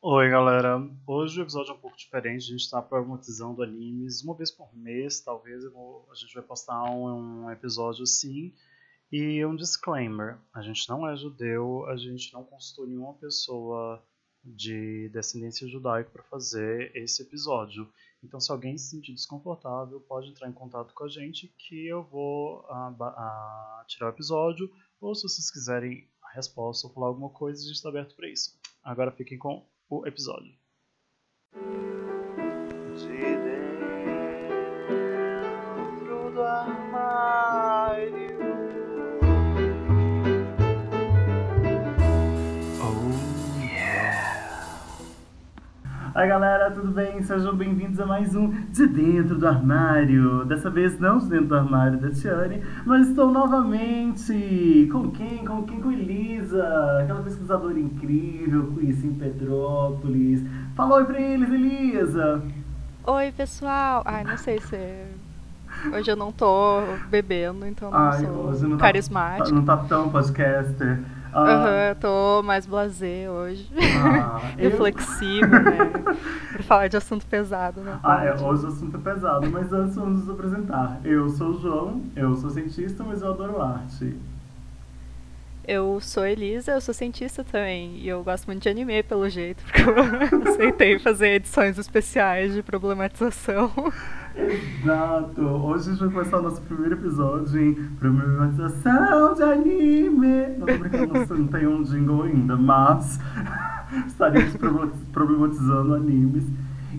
Oi, galera. Hoje o episódio é um pouco diferente. A gente está problematizando animes uma vez por mês. Talvez vou, a gente vai postar um, um, episódio assim. E um disclaimer: a gente não é judeu, a gente não consultou nenhuma pessoa de descendência judaica para fazer esse episódio. Então, se alguém se sentir desconfortável, pode entrar em contato com a gente que eu vou a, a, tirar o episódio. Ou se vocês quiserem a resposta ou falar alguma coisa, a gente está aberto para isso. Agora fiquem com o episódio. Oi galera, tudo bem? Sejam bem-vindos a mais um De Dentro do Armário. Dessa vez não de dentro do armário da Tiane, mas estou novamente com quem? Com quem? Com Elisa, aquela pesquisadora incrível, conheci em Petrópolis. Fala oi pra eles, Elisa! Oi, pessoal! Ai, não sei se. Hoje eu não tô bebendo, então não Ai, sou não tá- carismática. não tá tão podcaster. Ah, Aham, eu tô mais blasé hoje. ah, eu- Reflexivo, né? Pra falar de assunto pesado, né? Ah, é, hoje o assunto é pesado, mas antes vamos nos apresentar. Eu sou o João, eu sou cientista, mas eu adoro arte. Eu sou Elisa, eu sou cientista também. E eu gosto muito de anime, pelo jeito, porque eu aceitei fazer edições especiais de problematização. Exato! Hoje a gente vai começar o nosso primeiro episódio em problematização de anime. Não tô brincando, não- não tem um jingle ainda, mas estaremos proble- problematizando animes.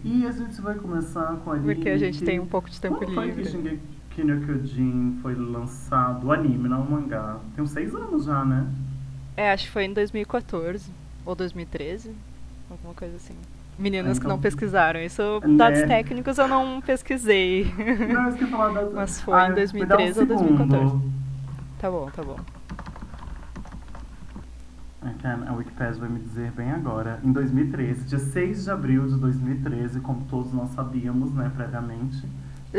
E a gente vai começar com anime. Porque a gente que- tem um pouco de tempo Quando foi que livre. Shingeki no Kyojin foi lançado, o anime, não o mangá? Tem uns seis anos já, né? É, acho que foi em 2014 ou 2013, alguma coisa assim. Meninos que então- não pesquisaram, isso Né. dados técnicos eu não pesquisei. Não, eu esqueci de falar da... Mas foi Ah, em me 2013 dá um ou segundo. 2014. tá bom, tá bom. É que a a Wikipedia vai me dizer bem agora. Em 2013, dia 6 de abril de 2013, como todos nós sabíamos, né, previamente.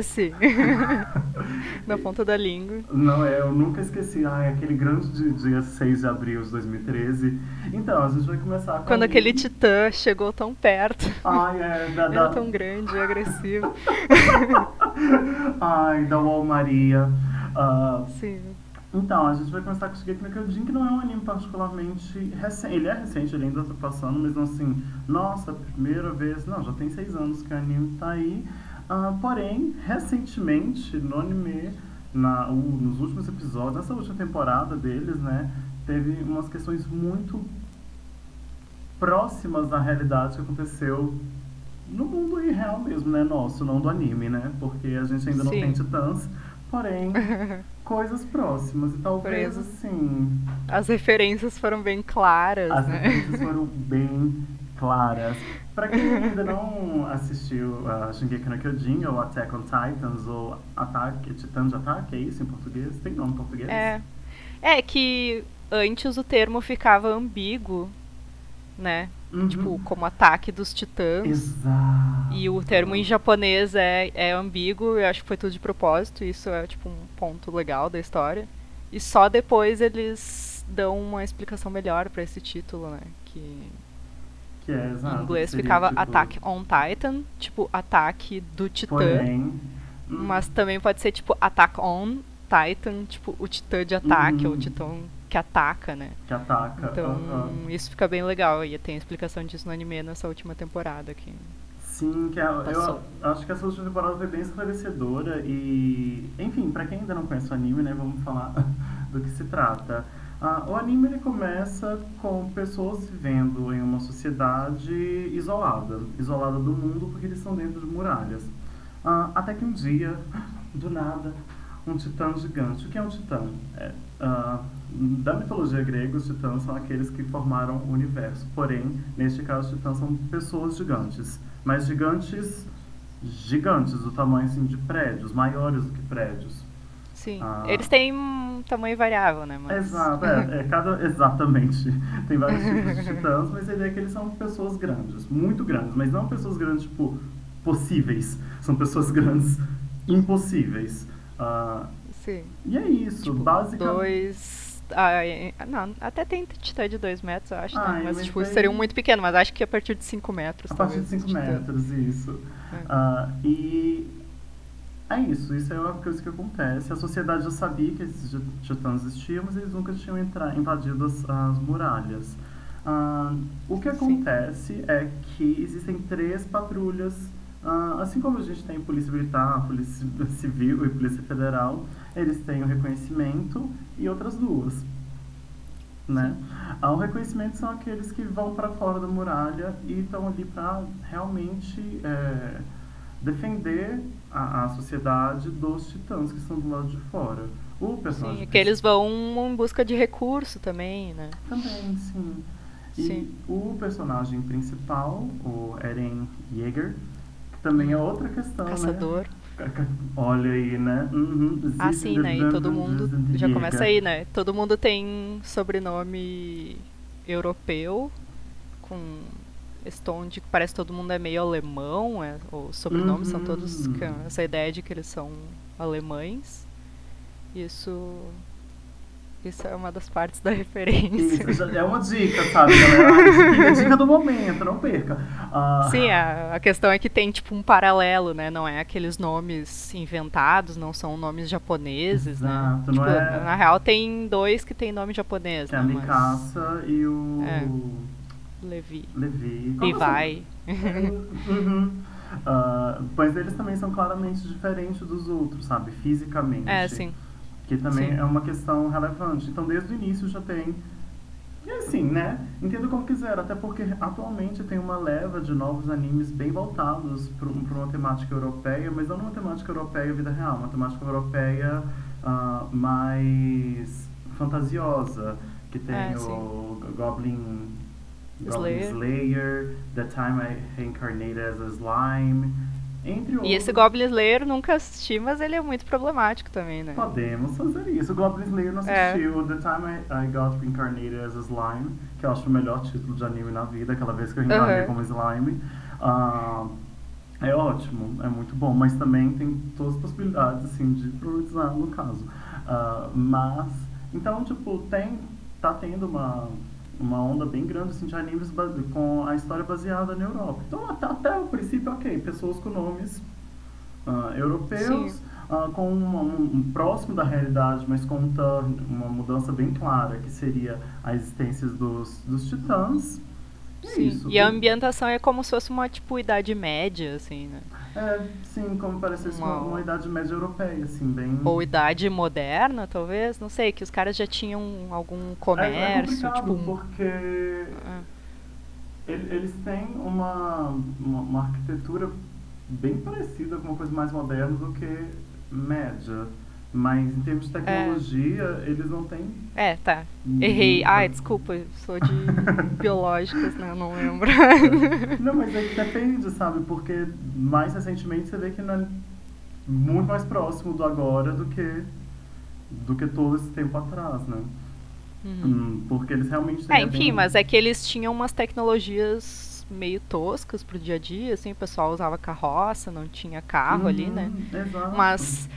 Sim. Na ponta da língua. Não, é, eu nunca esqueci. Ai, aquele grande di- dia 6 de abril de 2013. Então, a gente vai começar com... Quando aquele titã chegou tão perto. Ai, é, da... Era da... tão grande e agressivo. Ai, da Wall Maria. Ah, Sim. Então, a gente vai começar com o Shigeki no Kyojin, que não é um anime particularmente recente. Ele é recente, ele ainda tá passando, mas não assim, nossa, primeira vez. Não, já tem seis anos que o anime tá aí. Ah, porém, recentemente, no anime, na, o- nos últimos episódios, nessa última temporada deles, né, teve umas questões muito próximas da realidade que aconteceu no mundo real mesmo, né, nosso, não do anime, né, porque a gente ainda não Sim. tem titãs, porém coisas próximas. E talvez, assim, As referências foram bem claras, as né? referências foram bem claras. Pra quem ainda não assistiu a Shingeki no Kyojin, ou Attack on Titans, ou Ataque, Titã de Ataque, é isso em português? Tem nome em português? É. É que antes o termo ficava ambíguo, né? Uhum. Tipo, como ataque dos titãs. Exato. E o termo em japonês é, é ambíguo, eu acho que foi tudo de propósito, isso é tipo um ponto legal da história. E só depois eles dão uma explicação melhor pra esse título, né? Que Que é, exato. em inglês ficava tipo, Attack on Titan, tipo ataque do titã. Porém, Mas também pode ser tipo Attack on Titan, tipo o titã de ataque, Uhum. ou o titã que ataca, né? que ataca. Então aham. isso fica bem legal. E tem explicação disso no anime nessa última temporada aqui. Sim, que é, eu acho que essa última temporada foi bem esclarecedora e, enfim, pra quem ainda não conhece o anime, né, vamos falar do que se trata. Ah, o anime ele começa com pessoas vivendo em uma sociedade isolada, isolada do mundo porque eles estão dentro de muralhas. Ah, até que um dia, do nada, um titã gigante. O que é um titã? É, ah, da mitologia grega, os titãs são aqueles que formaram o universo. Porém, neste caso, os titãs são pessoas gigantes. Mas gigantes, gigantes, do tamanho assim, de prédios, maiores do que prédios. Sim. Ah. Eles têm um tamanho variável, né? Mas... Exato, é, é cada, exatamente. Tem vários tipos de titãs, mas a ideia é que eles são pessoas grandes, muito grandes, mas não pessoas grandes, tipo, possíveis. São pessoas grandes impossíveis. Ah, Sim. e é isso, Tipo, basicamente. dois Ah, não, até tem titã de 2 metros, eu acho, né? Ah, mas mas tipo, aí- seriam muito pequenos, mas acho que a partir de 5 metros. A partir de talvez, 5 titã. metros, isso. É. Ah, e é isso, isso é uma coisa que acontece. A sociedade já sabia que esses ti- titãs existiam, mas eles nunca tinham entra- invadido as, as muralhas. Ah, o que Sim. acontece é que existem três patrulhas, ah, assim como a gente tem polícia militar, polícia civil e polícia federal, eles têm o reconhecimento e outras duas. Né? Ah, o reconhecimento são aqueles que vão para fora da muralha e estão ali para realmente é, defender a, a sociedade dos titãs que estão do lado de fora. O personagem Sim, que eles vão em busca de recurso também, né? também, sim. E Sim. o personagem principal, o Eren Yeager, que também é outra questão, Caçador. né? Olha aí, né? Uhum. Ah, sim, né? E todo mundo já começa aí, né? Todo mundo tem sobrenome europeu, com de que parece que todo mundo é meio alemão, é, os sobrenomes são todos Uhum. essa ideia de que eles são alemães. Isso isso é uma das partes da referência. Isso, é uma dica, sabe, galera? Dica, dica do momento, não perca. Ah, Sim, a, a questão é que tem tipo um paralelo, né? Não é aqueles nomes inventados, não são nomes japoneses, né? Exato, não Tipo, é- Na real tem dois que tem nome japonês, que é a né? Mas Mikasa e o É. Levi. Levi. Levi. Uhum. Ah, mas eles também são claramente diferentes dos outros, sabe? Fisicamente. É, sim. Que também Sim. é uma questão relevante. Então, desde o início já tem. E assim, né? Entenda como quiser, até porque atualmente tem uma leva de novos animes bem voltados para uma temática europeia, mas não uma temática europeia vida real, uma temática europeia ah, mais fantasiosa, que tem É, o Goblin, Goblin Slayer. Slayer, The Time I Reincarnated as a Slime, entre outros. E esse Goblin Slayer nunca assisti, mas ele é muito problemático também, né? Podemos fazer isso. O Goblin Slayer não É. assistiu. The Time I, I Got Reincarnated as a Slime, que eu acho o melhor título de anime na vida, aquela vez que eu reencarnei Uhum. como slime. Ah, é ótimo, é muito bom, mas também tem todas as possibilidades assim, de problematizar no caso. Ah, mas, então, tipo, tem, tá tendo uma, uma onda bem grande assim, de animes com a história baseada na Europa. Então, até, até o princípio, ok, pessoas com nomes ah, europeus, ah, com um, um próximo da realidade, mas com um uma mudança bem clara, que seria a existência dos, dos titãs. É Sim. isso. E a ambientação é como se fosse uma, tipo, idade média, assim, né? É, sim, como parecesse uma, Uma- uma idade média europeia, assim, bem... Ou idade moderna, talvez, não sei, que os caras já tinham algum É- comércio, é complicado, tipo... porque É. ele- eles têm uma, uma, uma arquitetura bem parecida com uma coisa mais moderna do que média. Mas em termos de tecnologia, eles não têm. É, tá. Errei. Ai, desculpa, sou de biológicas, né? Não lembro. Não, mas é que depende, sabe? Porque mais recentemente você vê que não é muito mais próximo do agora do que do que todo esse tempo atrás, né? Uhum. Hum, porque eles realmente É, enfim, bem- mas é que eles tinham umas tecnologias meio toscas pro dia a dia, assim, o pessoal usava carroça, não tinha carro ali, né? Uhum, Exato. Mas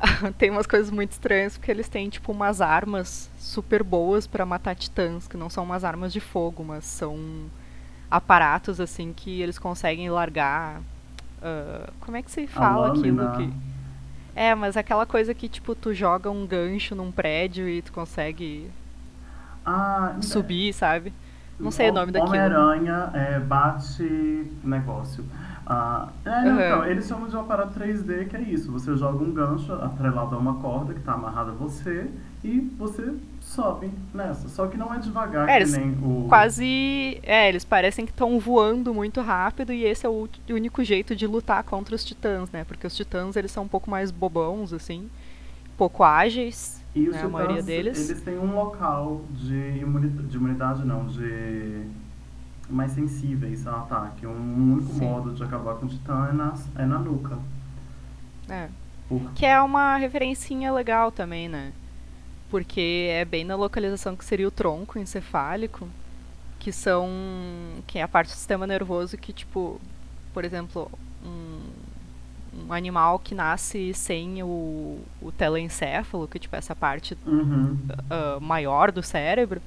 tem umas coisas muito estranhas porque eles têm tipo umas armas super boas pra matar titãs, que não são umas armas de fogo, mas são aparatos assim que eles conseguem largar. ah, como é que se fala aquilo que É, mas aquela coisa que tipo tu joga um gancho num prédio e tu consegue Ah, subir, sabe? Não sei o nome daquilo. Homem-Aranha é, bate negócio. Ah, é, não, Uhum. então, eles chamam de um aparato 3D, que é isso. Você joga um gancho atrelado a uma corda que está amarrada a você e você sobe nessa. Só que não é devagar, É, que nem o. Quase. É, eles parecem que estão voando muito rápido e esse é o único jeito de lutar contra os titãs, né? Porque os titãs eles são um pouco mais bobãos, assim, pouco ágeis, E os né? A maioria titãs, deles. eles têm um local de imunidade, de imunidade não, de mais sensíveis ao ataque. Um único Sim. modo de acabar com o titã é na, é na nuca. É. Por- Que é uma referencinha legal também, né? Porque é bem na localização que seria o tronco encefálico, que são. que é a parte do sistema nervoso que, tipo, por exemplo, um, um animal que nasce sem o, o telencéfalo, que tipo essa parte Uhum. uh, maior do cérebro,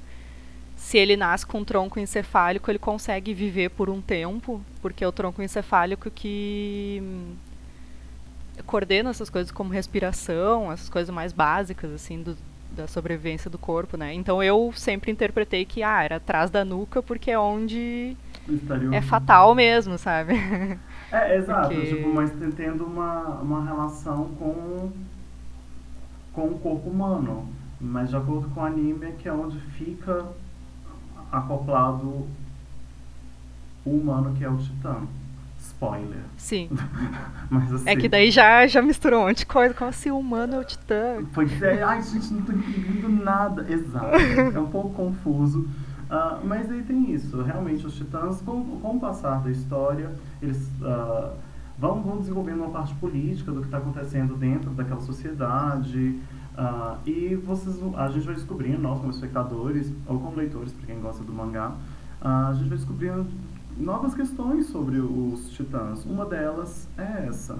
se ele nasce com um tronco encefálico, ele consegue viver por um tempo, porque é o tronco encefálico que hum, coordena essas coisas como respiração, essas coisas mais básicas assim do, da sobrevivência do corpo, né? Então eu sempre interpretei que ah, era atrás da nuca porque é onde Estaria é fatal mesmo, sabe? É, exato, Porque- tipo, mas tendo uma, uma relação com, com o corpo humano. Mas de acordo com o anime é que é onde fica acoplado o humano que é o titã. Spoiler. Sim. Mas assim. É que daí já, já misturou um monte de coisa, como se o humano é o titã. Pois é, ai gente, não tô entendendo nada. Exato. É um pouco confuso. Ah, mas aí tem isso. Realmente, os titãs, com, com o passar da história, eles ah, vão, vão desenvolvendo uma parte política do que está acontecendo dentro daquela sociedade. Ah, e vocês, a gente vai descobrindo, nós como espectadores, ou como leitores, para quem gosta do mangá, ah, a gente vai descobrindo novas questões sobre os titãs. Uma delas é essa,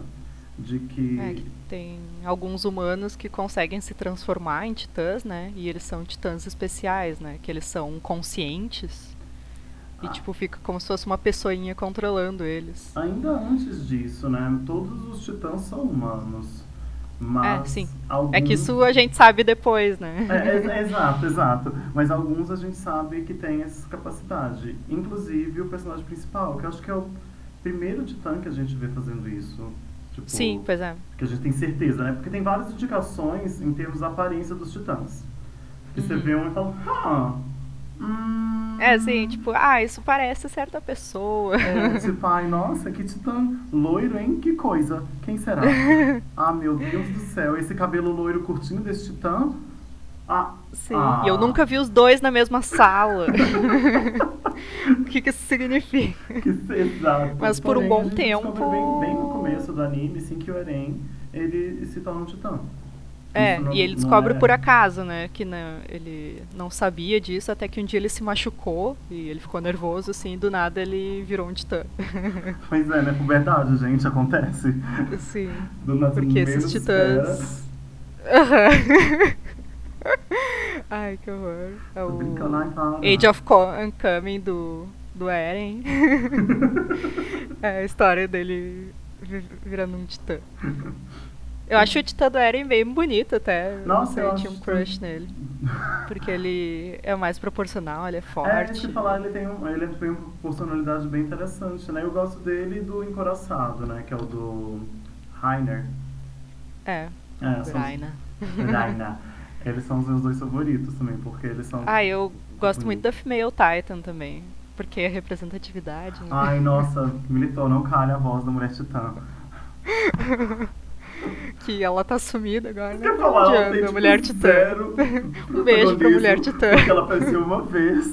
de que... É, que tem alguns humanos que conseguem se transformar em titãs, né? E eles são titãs especiais, né? Que eles são conscientes. E, Ah. tipo, fica como se fosse uma pessoinha controlando eles. Ainda antes disso, né? Todos os titãs são humanos. Mas É, sim. Alguns... É que isso a gente sabe depois, né? É, é, é, exato, exato. Mas alguns a gente sabe que tem essa capacidade. Inclusive o personagem principal, que eu acho que é o primeiro titã que a gente vê fazendo isso. Tipo, Sim, pois é. Que a gente tem certeza, né? Porque tem várias indicações em termos da aparência dos titãs. Que você Uhum. vê um e fala, ah. Hum, É assim, tipo, ah, isso parece certa pessoa. É, tipo, ai, nossa, que titã loiro, hein? Que coisa. Quem será? ah, meu Deus do céu, esse cabelo loiro curtinho desse titã? Ah, Sim. ah. E eu nunca vi os dois na mesma sala. o que, que isso significa? Que, exato. Mas por um Porém, bom gente descobre tempo- Bem, bem no começo do anime, assim, que o Eren, ele se torna um titã. É, não- e ele descobre é- por acaso, né? Que né, ele não sabia disso, até que um dia ele se machucou e ele ficou nervoso, assim, e do nada ele virou um titã. Pois é, né? Verdade, gente, acontece. Sim. Do nosso Porque esses titãs. Aham. Ai, que horror. É o. Age of Coming do, do Eren. é a história dele vi- virando um titã. Eu acho o titã do Eren bem bonito até. Nossa, eu eu tinha um crush também. nele. Porque ele é mais proporcional, ele é É, forte. que eu ia falar, ele tem, um, ele tem uma personalidade bem interessante, né? Eu gosto dele e do Encoraçado, né? Que é o do Rainer. É, É, são Raina. Raina. Eles são os meus dois favoritos também, porque eles são... Ah, eu gosto muito da Female Titan também. Porque é representatividade, né? Ai, nossa, militou, não calha a voz da mulher titã. Que ela tá sumida agora, né? Quer falar, ela tem, tipo, mulher titã. zero Um beijo pra mulher titã. Porque ela apareceu uma vez.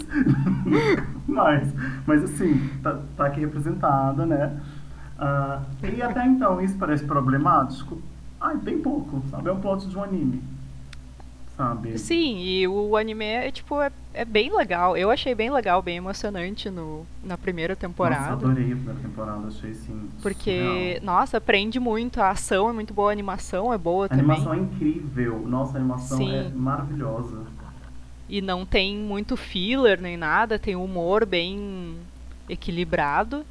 mas, mas assim, tá, tá aqui representada, né? Ah, e até então, isso parece problemático? Ai, bem pouco, sabe? É um plot de um anime. Sabe? Sim, e o anime é, tipo, é, é bem legal. Eu achei bem legal, bem emocionante no, na primeira Nossa, temporada. adorei a primeira temporada, achei assim. porque, surreal. nossa, aprende muito. A ação é muito boa, a animação é boa A também. animação é incrível. Nossa, a animação Sim. é maravilhosa. E não tem muito filler nem nada, tem um humor bem equilibrado.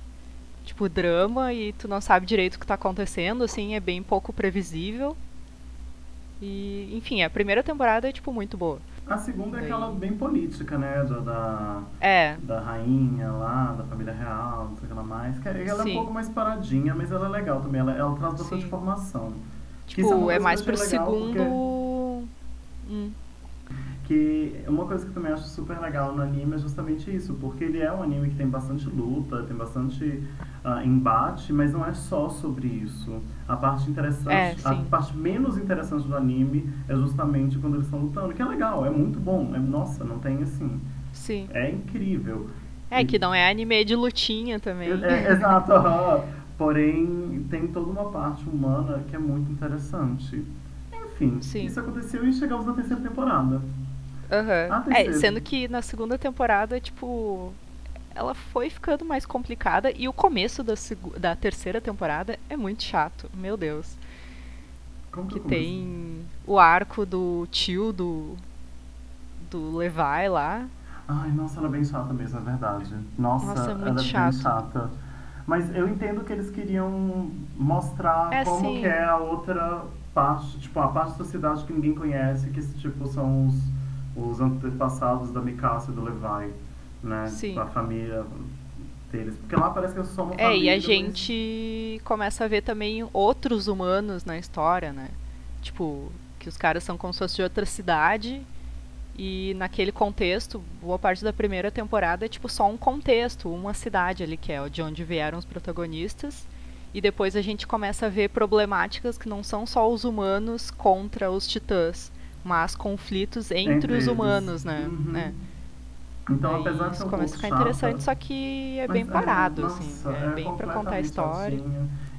Tipo, drama, e tu não sabe direito o que tá acontecendo, assim, é bem pouco previsível. E, enfim, a primeira temporada é, tipo, muito boa. A segunda é Daí- aquela bem política, né? Da, da, É, da rainha lá, da família real, não sei o que lá mais. Ela é Sim. um pouco mais paradinha, mas ela é legal também. Ela, ela traz bastante Sim. informação. É tipo, é que mais pro segundo. Hum, Que uma coisa que eu também acho super legal no anime é justamente isso, porque ele é um anime que tem bastante luta, tem bastante ah, embate, mas não é só sobre isso. A parte interessante, É, a parte menos interessante do anime é justamente quando eles estão lutando, que é legal, é muito bom. É, nossa, não tem assim. sim. É incrível. É que não é anime de lutinha também. É, é, exato, porém tem toda uma parte humana que é muito interessante. Enfim, Sim. isso aconteceu e chegamos na terceira temporada. Ah, É, sendo que na segunda temporada, tipo. ela foi ficando mais complicada e o começo da, da terceira temporada é muito chato, meu Deus. Como que que tem o arco do tio do do Levi lá. Ai, nossa, ela é bem chata mesmo, é verdade. Nossa, Nossa, é muito ela é chato. bem chata. Mas eu entendo que eles queriam mostrar É, como sim. que é a outra parte, tipo, a parte da cidade que ninguém conhece, que tipo são os, os antepassados da Mikasa e do Levi, né? Sim. A família deles. Porque lá parece que é só uma É, família. e a gente começa a ver também outros humanos na história, né? Tipo, que os caras são como se fosse de outra cidade. E naquele contexto, boa parte da primeira temporada é tipo só um contexto, uma cidade ali, que é de onde vieram os protagonistas. E depois a gente começa a ver problemáticas que não são só os humanos contra os titãs, mas conflitos entre, Entre os humanos, né? Uhum. né? Então, Aí apesar de ser isso um começa a ficar chata, interessante, só que é bem parado, nossa, assim. É, bem pra contar a história.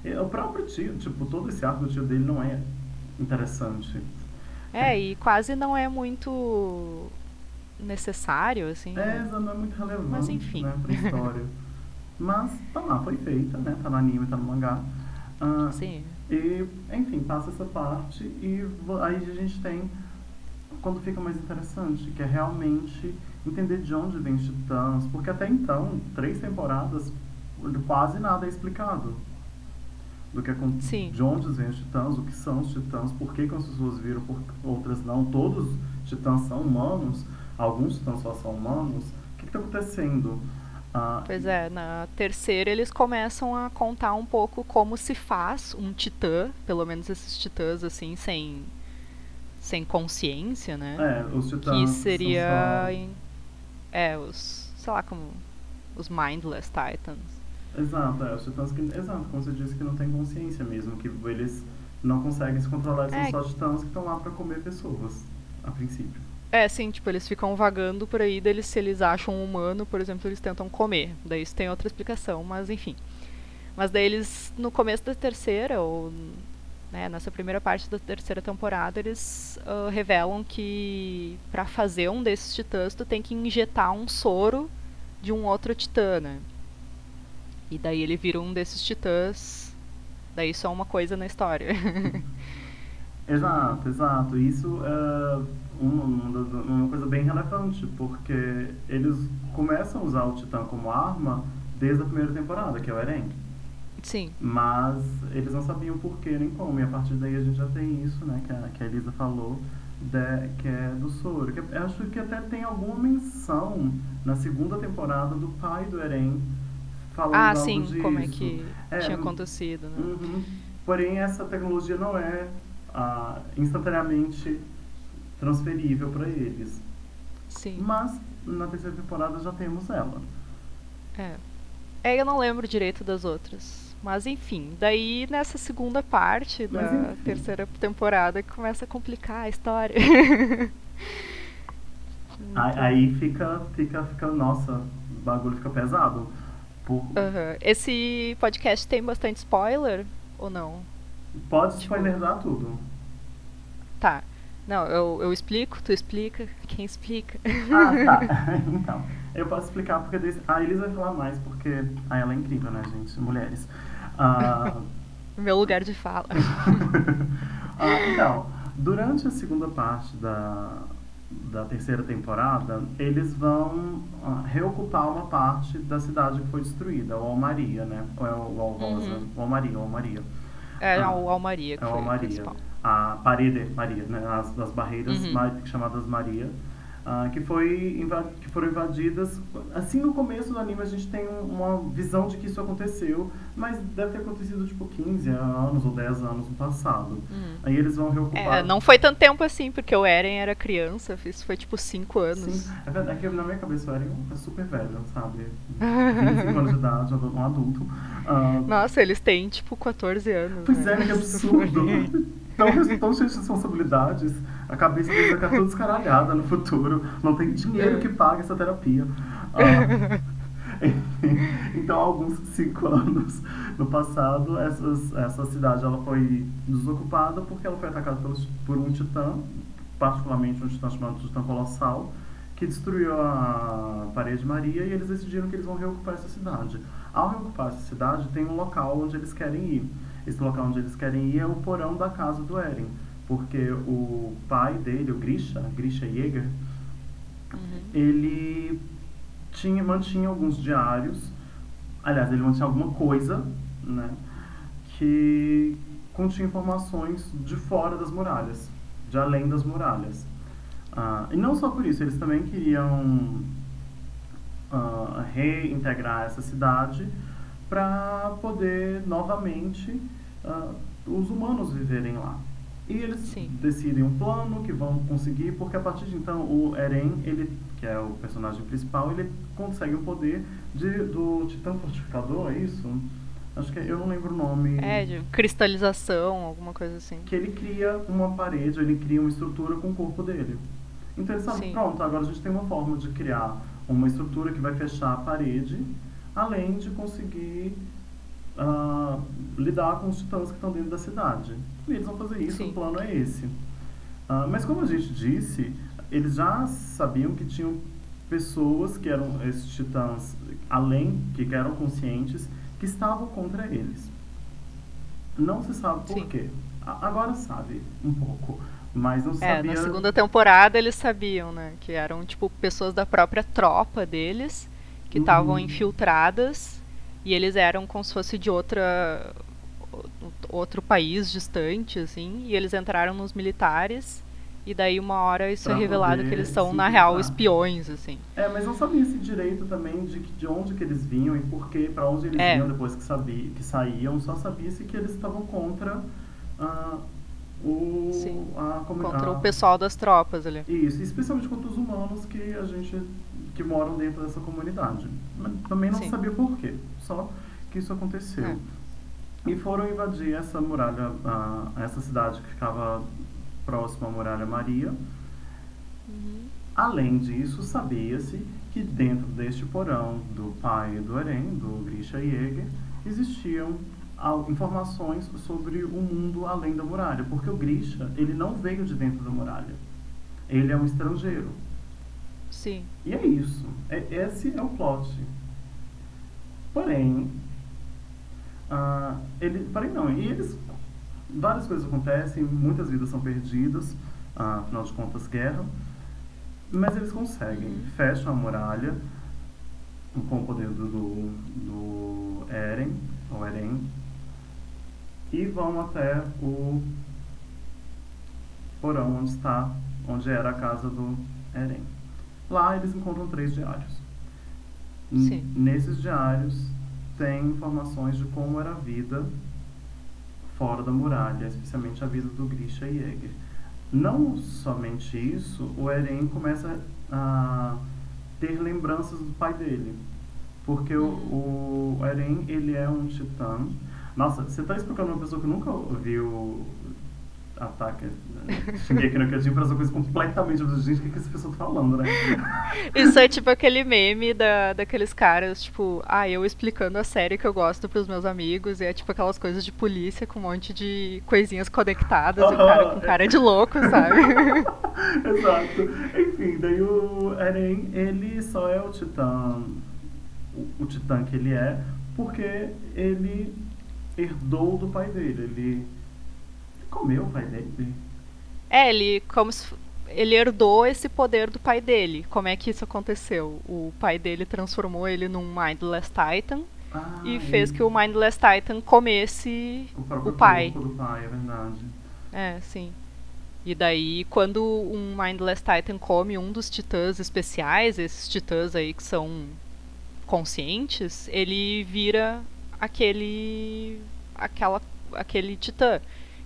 E o próprio tio, tipo, todo esse arco do tio dele não é interessante. É, e quase não é muito necessário, assim. É, né? não é muito relevante, Mas enfim. né, pra história. Mas tá lá, foi feita, né? Tá no anime, tá no mangá. Ah, Sim. e, enfim, passa essa parte e aí a gente tem quando fica mais interessante, que é realmente entender de onde vem os titãs, porque até então, três temporadas, quase nada é explicado. Do que Sim. de onde vêm os titãs, o que são os titãs, por que, que as pessoas viram, por outras não. Todos os titãs são humanos, alguns titãs só são humanos. O que está acontecendo? Ah, Pois é, na terceira eles começam a contar um pouco como se faz um titã, pelo menos esses titãs assim, sem, sem consciência, né? é, os titãs que seria. só- É, os. sei lá como. Os Mindless Titans. Exato, é, os titãs que. Exato, como você disse, que não tem consciência mesmo, que eles não conseguem se controlar, eles É. são só titãs que estão lá pra comer pessoas, a princípio. É, sim, tipo, eles ficam vagando por aí, deles, se eles acham um humano, por exemplo, eles tentam comer. Daí isso tem outra explicação, mas enfim. Mas daí eles, no começo da terceira, ou né, nessa primeira parte da terceira temporada, eles ah, revelam que pra fazer um desses titãs, tu tem que injetar um soro de um outro titã, né? E daí ele vira um desses titãs. Daí só uma coisa na história. Exato, exato. Isso é uma, uma coisa bem relevante, porque eles começam a usar o Titã como arma desde a primeira temporada, que é o Eren. Sim. Mas eles não sabiam por que nem como. E a partir daí a gente já tem isso, né, que a, que a Elisa falou, de- que é do soro. Que eu acho que até tem alguma menção na segunda temporada do pai do Eren falando Ah, sim, disso. como é que É, tinha acontecido, né? Uhum. Porém, essa tecnologia não é ah, instantaneamente transferível para eles. Sim. Mas na terceira temporada já temos ela. É. É, eu não lembro direito das outras. Mas enfim, daí nessa segunda parte da terceira temporada que começa a complicar a história. Aí, fica, fica, fica, nossa, o bagulho fica pesado. Por, aham. Esse podcast tem bastante spoiler ou não? Pode tipo- spoilerizar tudo. Tá. Não, eu, eu explico, tu explica, quem explica? Ah, tá. então, eu posso explicar porque a Elisa vai falar mais, porque ah, ela é incrível, né, gente? Mulheres. Ah, Meu lugar de fala. Ah, então, durante a segunda parte da, da terceira temporada, eles vão ah, reocupar uma parte da cidade que foi destruída, o Almaria, né? Ou é o Alrosa? Uhum. O Almaria, o Almaria. É Ah, o Almaria que É o Almaria. A parede Maria, né? As, das barreiras Uhum. ma- chamadas Maria. Ah, que, foi que foram invadidas. Assim, no começo do anime, a gente tem um- uma visão de que isso aconteceu, mas deve ter acontecido tipo 15 anos ou 10 anos no passado. Uhum. Aí eles vão reocupar. É, não foi tanto tempo assim, porque o Eren era criança, isso foi tipo 5 anos. Sim, é verdade que na minha cabeça o Eren é super velho, sabe? 25 anos de idade, um adulto. Ah, Nossa, eles têm tipo 14 anos. pois né? é, que absurdo. Tão, tão cheio de responsabilidades, a cabeça deles vai ficar toda escaralhada no futuro, não tem dinheiro que pague essa terapia. Ah, então, há alguns cinco anos no passado, essas, essa cidade ela foi desocupada porque ela foi atacada pelos, por um titã, particularmente um titã chamado Titã Colossal, que destruiu a parede Maria e eles decidiram que eles vão reocupar essa cidade. Ao reocupar essa cidade, tem um local onde eles querem ir. Esse local onde eles querem ir é o porão da casa do Eren, porque o pai dele, o Grisha, Grisha Jäger, Uhum. ele tinha, mantinha alguns diários, aliás, ele mantinha alguma coisa, né, que continha informações de fora das muralhas, de além das muralhas. Ah, e não só por isso, eles também queriam ah, reintegrar essa cidade para poder novamente ah, os humanos viverem lá. E eles Sim. decidem um plano que vão conseguir, porque a partir de então o Eren, ele, que é o personagem principal, ele consegue o poder de, do Titã Fortificador, é isso? Acho que eu não lembro o nome. É, de cristalização, alguma coisa assim. Que ele cria uma parede, ele cria uma estrutura com o corpo dele. Então ele sabe, Sim. pronto, agora a gente tem uma forma de criar uma estrutura que vai fechar a parede, além de conseguir ah, lidar com os titãs que estão dentro da cidade. E eles vão fazer isso, Sim. o plano é esse. Ah, mas como a gente disse, eles já sabiam que tinham pessoas que eram esses titãs, além, que eram conscientes, que estavam contra eles. Não se sabe por Sim. quê. A- Agora sabe um pouco, mas não É, sabia. na segunda temporada eles sabiam, né? Que eram, tipo, pessoas da própria tropa deles que estavam Uhum. infiltradas e eles eram como se fosse de outra outro país distante, assim, e eles entraram nos militares e daí uma hora isso Pra é revelado que eles são, na real, espiões, assim. É, mas não sabia esse direito também de, que- de onde que eles vinham e por quê, pra onde eles É. vinham depois que, sabia, que saíam. Só sabia-se que eles estavam contra ah, o, Sim, a comunidade. Contra o pessoal das tropas ali. Isso, especialmente contra os humanos que a gente que moram dentro dessa comunidade. Mas também não Sim. sabia por quê, só que isso aconteceu. É. E foram invadir essa muralha, ah, essa cidade que ficava próxima à muralha Maria. Uhum. Além disso, sabia-se que dentro deste porão do pai do Eren, do Grisha Jäger, existiam informações sobre o mundo além da muralha, porque o Grisha, ele não veio de dentro da muralha. Ele é um estrangeiro. Sim. E é isso. É- esse é o plot. Porém, ah, ele, porém não, e eles várias coisas acontecem, muitas vidas são perdidas, ah, afinal de contas, guerra. Mas eles conseguem, Uhum. fecham a muralha com o poder do, do, do Eren, ou Eren, e vão até o porão onde está, onde era a casa do Eren. Lá eles encontram três diários. Sim. Nesses diários tem informações de como era a vida fora da muralha, especialmente a vida do Grisha Jäger. Não somente isso, o Eren começa a ter lembranças do pai dele. Porque o, o Eren, ele é um titã. Nossa, você tá explicando uma pessoa que nunca ouviu ataque. Cheguei aqui no cantinho para essa coisa completamente. Gente, o que, que essa pessoa tá falando, né? Isso é tipo aquele meme da, daqueles caras, tipo, ah, eu explicando a série que eu gosto pros meus amigos, e é tipo aquelas coisas de polícia com um monte de coisinhas conectadas, e o cara com cara de louco, sabe? Exato. Enfim, daí o Eren, ele só é o titã, o, o titã que ele é, porque ele herdou do pai dele. Ele, ele comeu o pai dele. É, ele como se, ele herdou esse poder do pai dele. Como é que isso aconteceu? O pai dele transformou ele num Mindless Titan Ah, e fez que o Mindless Titan comesse o, o pai. do pai, é verdade. É, sim. E daí, quando um Mindless Titan come um dos titãs especiais, esses titãs aí que são conscientes, ele vira aquele aquela aquele titã.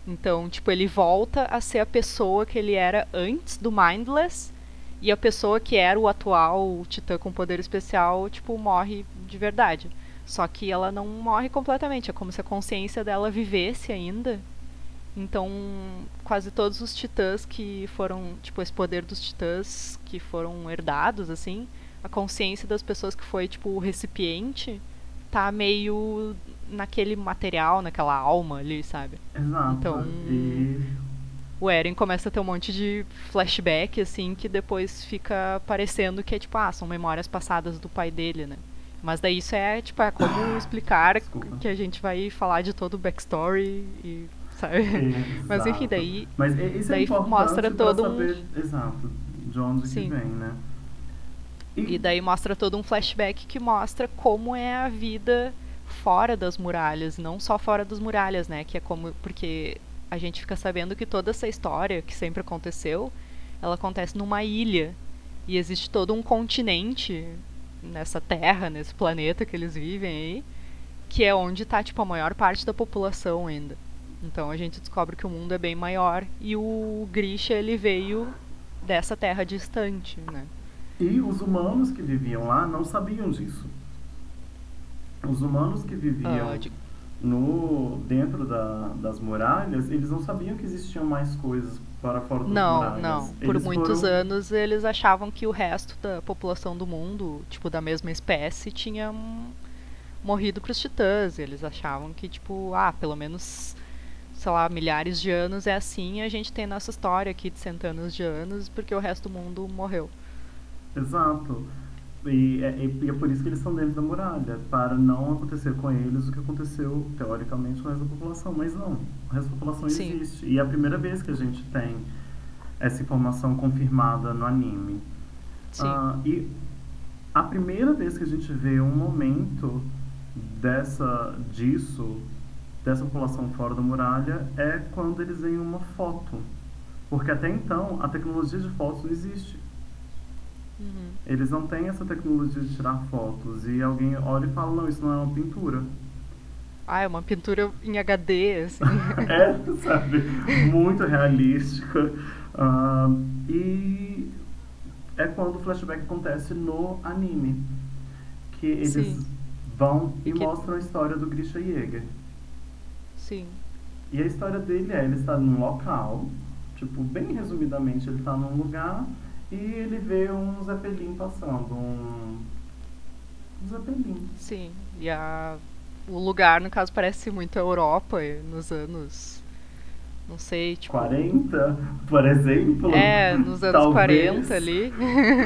Então, tipo, ele volta a ser a pessoa que ele era antes do Mindless e a pessoa que era o atual titã com poder especial, tipo, morre de verdade. Só que ela não morre completamente, é como se a consciência dela vivesse ainda. Então, quase todos os titãs que foram, tipo, esse poder dos titãs que foram herdados, assim, a consciência das pessoas que foi, tipo, o recipiente, tá meio naquele material, naquela alma ali, sabe? Exato. Então, e o Eren começa a ter um monte de flashback, assim, que depois fica parecendo que é tipo, ah, são memórias passadas do pai dele, né? Mas daí isso é, tipo, é como explicar Desculpa. que a gente vai falar de todo o backstory e. Sabe? Mas enfim, Exato. daí. Mas isso é daí importante mostra todo um- Exato, de onde Sim. que vem, né? E daí mostra todo um flashback que mostra como é a vida fora das muralhas, não só fora das muralhas, né? Que é como. Porque a gente fica sabendo que toda essa história que sempre aconteceu, ela acontece numa ilha. E existe todo um continente nessa terra, nesse planeta que eles vivem aí, que é onde tá, tipo, a maior parte da população ainda. Então a gente descobre que o mundo é bem maior e o Grisha ele veio dessa terra distante, né? E os humanos que viviam lá não sabiam disso. Os humanos que viviam Ah, de- no dentro da- das muralhas, eles não sabiam que existiam mais coisas para fora das Não, muralhas. não. Por Eles muitos foram- anos eles achavam que o resto da população do mundo, tipo, da mesma espécie, tinha morrido pros titãs. Eles achavam que, tipo, ah, pelo menos, sei lá, milhares de anos é assim a gente tem nossa história aqui de centenas de anos porque o resto do mundo morreu. Exato. E é, e é por isso que eles estão dentro da muralha, para não acontecer com eles o que aconteceu, teoricamente, com o resto da população. Mas não, o resto da população Sim. existe. E é a primeira vez que a gente tem essa informação confirmada no anime. Sim. Ah, e a primeira vez que a gente vê um momento dessa, disso, dessa população fora da muralha, é quando eles veem uma foto. Porque até então a tecnologia de fotos não existe. Uhum. Eles não têm essa tecnologia de tirar fotos. E alguém olha e fala, não, isso não é uma pintura. Ah, é uma pintura em HD, assim. é, sabe? Muito realística. Ah, e é quando o flashback acontece no anime. Que eles Sim. vão e Que- mostram a história do Grisha Jäger. Sim. E a história dele é, ele está num local, tipo, bem resumidamente, ele está num lugar e ele vê um Zeppelin passando, um... Um Zeppelin. Sim. E a... o lugar, no caso, parece muito a Europa nos anos. Não sei, tipo. 40, por exemplo. É, nos anos Talvez. 40 ali.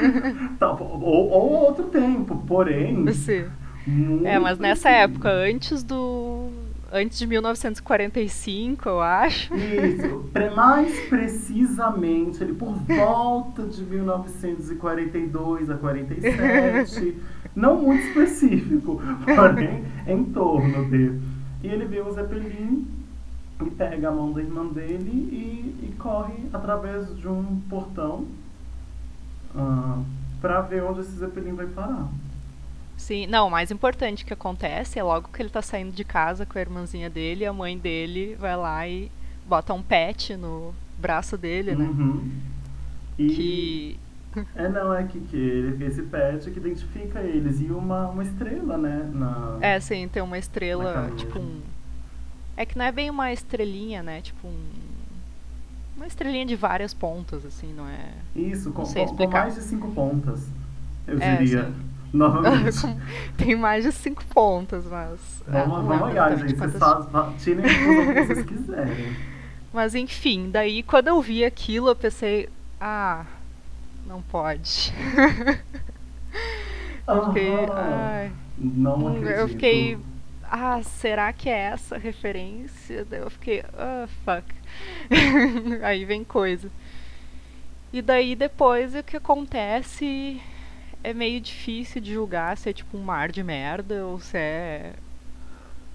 Tal- ou, ou outro tempo, porém. Sim. É, mas nessa época, antes do. Antes de 1945, eu acho. Isso, mais precisamente, ele por volta de 1942 a 47, não muito específico, porém em torno de. E ele vê o Zeppelin e pega a mão da irmã dele e, e corre através de um portão ah, para ver onde esse Zeppelin vai parar. Sim, não, o mais importante que acontece é logo que ele tá saindo de casa com a irmãzinha dele, a mãe dele vai lá e bota um pet no braço dele, né? Uhum. E, Que. É, não, é que, que ele- esse pet que identifica eles e uma, uma estrela, né? Na... É, sim, tem uma estrela, tipo um. É que não é bem uma estrelinha, né? Tipo um. Uma estrelinha de várias pontas, assim, não é. Isso, com, Não sei com- com mais de cinco pontas, eu É, diria. sim. Novamente. Tem mais de cinco pontas, mas. é, Vamos, não vamos lembro olhar, gente. Vocês quantas faz- fa- tirem a conclusão que vocês quiserem. Mas enfim, daí quando eu vi aquilo, eu pensei, ah, não pode. eu fiquei, ai, Não acredito. eu fiquei, ah, será que é essa a referência? Daí eu fiquei, ah, fuck. Aí vem coisa. E daí depois o que acontece é meio difícil de julgar se é tipo um mar de merda ou se é,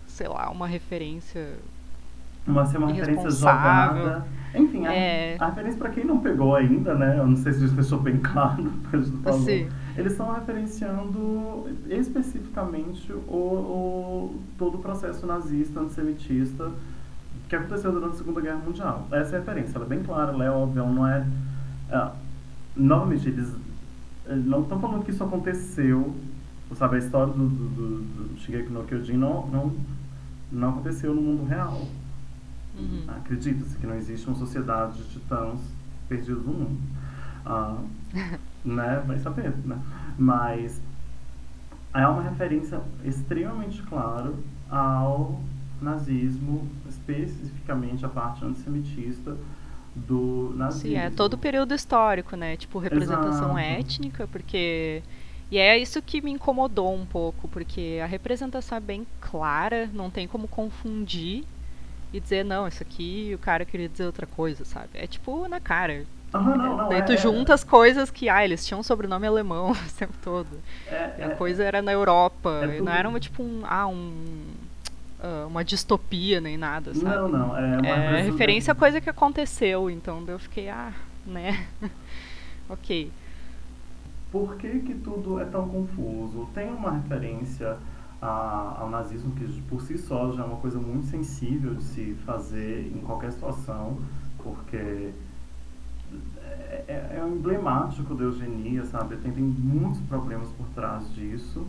sei lá, uma referência Mas ser uma referência jogada. Enfim, a, É. a referência pra quem não pegou ainda, né? Eu não sei se isso deixou bem claro. a gente falou. Sim. Eles estão referenciando especificamente o, o- todo o processo nazista, antissemitista que aconteceu durante a Segunda Guerra Mundial. Essa é a referência, ela é bem clara, ela é óbvia, ela não é. é novamente, eles não estão falando que isso aconteceu. Sabe, a história do, do, do, do Shigeki no Kyojin não, não, não aconteceu no mundo real. Uhum. Acredita-se que não existe uma sociedade de titãs perdidos no mundo. Ah, né? Vai saber, né? Mas é uma referência extremamente clara ao nazismo, especificamente a parte antissemitista do nazismo. Sim, é todo o período histórico, né? Tipo, representação Exato. étnica, porque. E é isso que me incomodou um pouco, porque a representação é bem clara, não tem como confundir e dizer, não, isso aqui o cara queria dizer outra coisa, sabe? É tipo na cara. Aham, não, não, Daí é, tu junta as coisas que, ah, eles tinham sobrenome alemão o tempo todo. é, a é- coisa era na Europa. é não era tipo um. Ah, um. Ah, uma distopia nem nada, sabe? Não, não, é uma É referência a coisa que aconteceu, então eu fiquei, ah, né? ok. Por que, que tudo é tão confuso? Tem uma referência a- ao nazismo que por si só já é uma coisa muito sensível de se fazer em qualquer situação, porque é, é, é emblemático da eugenia, sabe? Tem, tem muitos problemas por trás disso,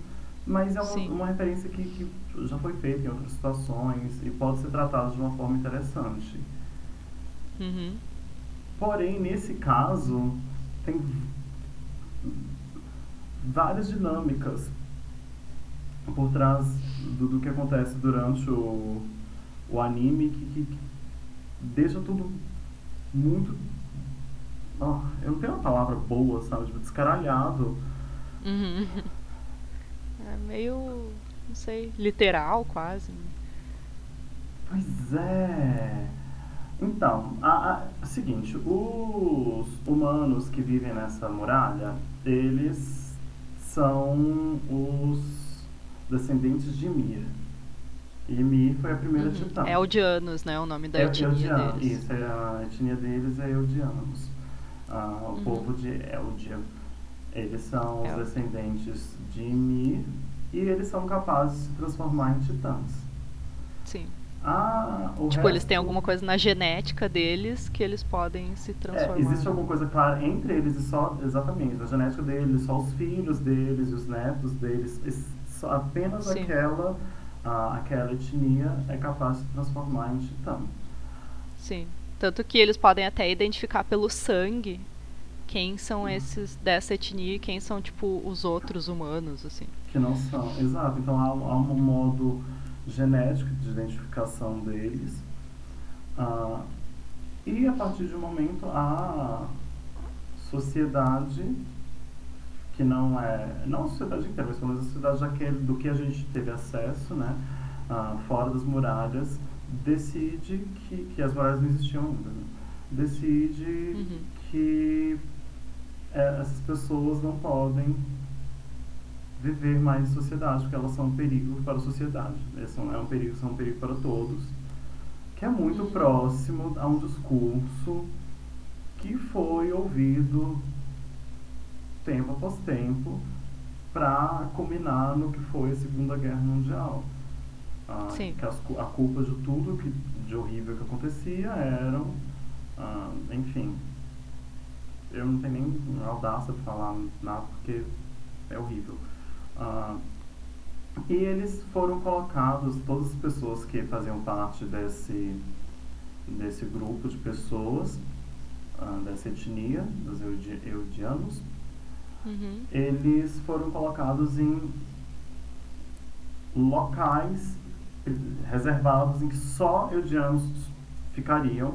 mas é uma, uma referência que, que já foi feita em outras situações e pode ser tratada de uma forma interessante. Uhum. Porém, nesse caso, tem várias dinâmicas por trás do, do que acontece durante o, o anime que, que- que deixa tudo muito. ah, eu não tenho uma palavra boa, sabe? Tipo, descaralhado. Uhum. É meio, não sei, literal quase. né? Pois é. Então, a, a- é seguinte, os humanos que vivem nessa muralha, eles são os descendentes de Ymir. E Ymir foi a primeira Uhum. titã. É Eldianos, né? O nome da É etnia Eldiano, deles. Isso, é a etnia deles é Eldianos. Ah, o Uhum. povo de Eldia. Eles são os El- descendentes de Ymir e eles são capazes de se transformar em titãs. Sim. Ah, Tipo, eles têm resto- alguma coisa na genética deles que eles podem se transformar. É, existe alguma coisa clara entre eles e só, exatamente, a genética deles, só os filhos deles e os netos deles, apenas Sim. aquela, ah, aquela etnia é capaz de se transformar em titã. Sim. Tanto que eles podem até identificar pelo sangue quem são esses dessa etnia e quem são, tipo, os outros humanos, assim. Que não são, exato. Então há, um- há um modo genético de identificação deles. Ah, e a partir de um momento a sociedade que não é, não a sociedade inteira, mas pelo menos a sociedade daquele, do que a gente teve acesso, né, ah, fora das muralhas, decide que, que as muralhas não existiam ainda, né? decide Uhum. que essas pessoas não podem viver mais em sociedade, porque elas são um perigo para a sociedade. São, é um perigo, são um perigo para todos, que é muito Uhum. próximo a um discurso que foi ouvido tempo após tempo para culminar no que foi a Segunda Guerra Mundial. Ah, Sim. Que as a culpa de tudo que, de horrível que acontecia eram, ah, enfim, eu não tenho nem audácia para falar nada porque é horrível. Ah, e eles foram colocados, todas as pessoas que faziam parte desse, desse grupo de pessoas, ah, dessa etnia, dos eudi- eudianos, Uhum. eles foram colocados em locais reservados em que só eudianos ficariam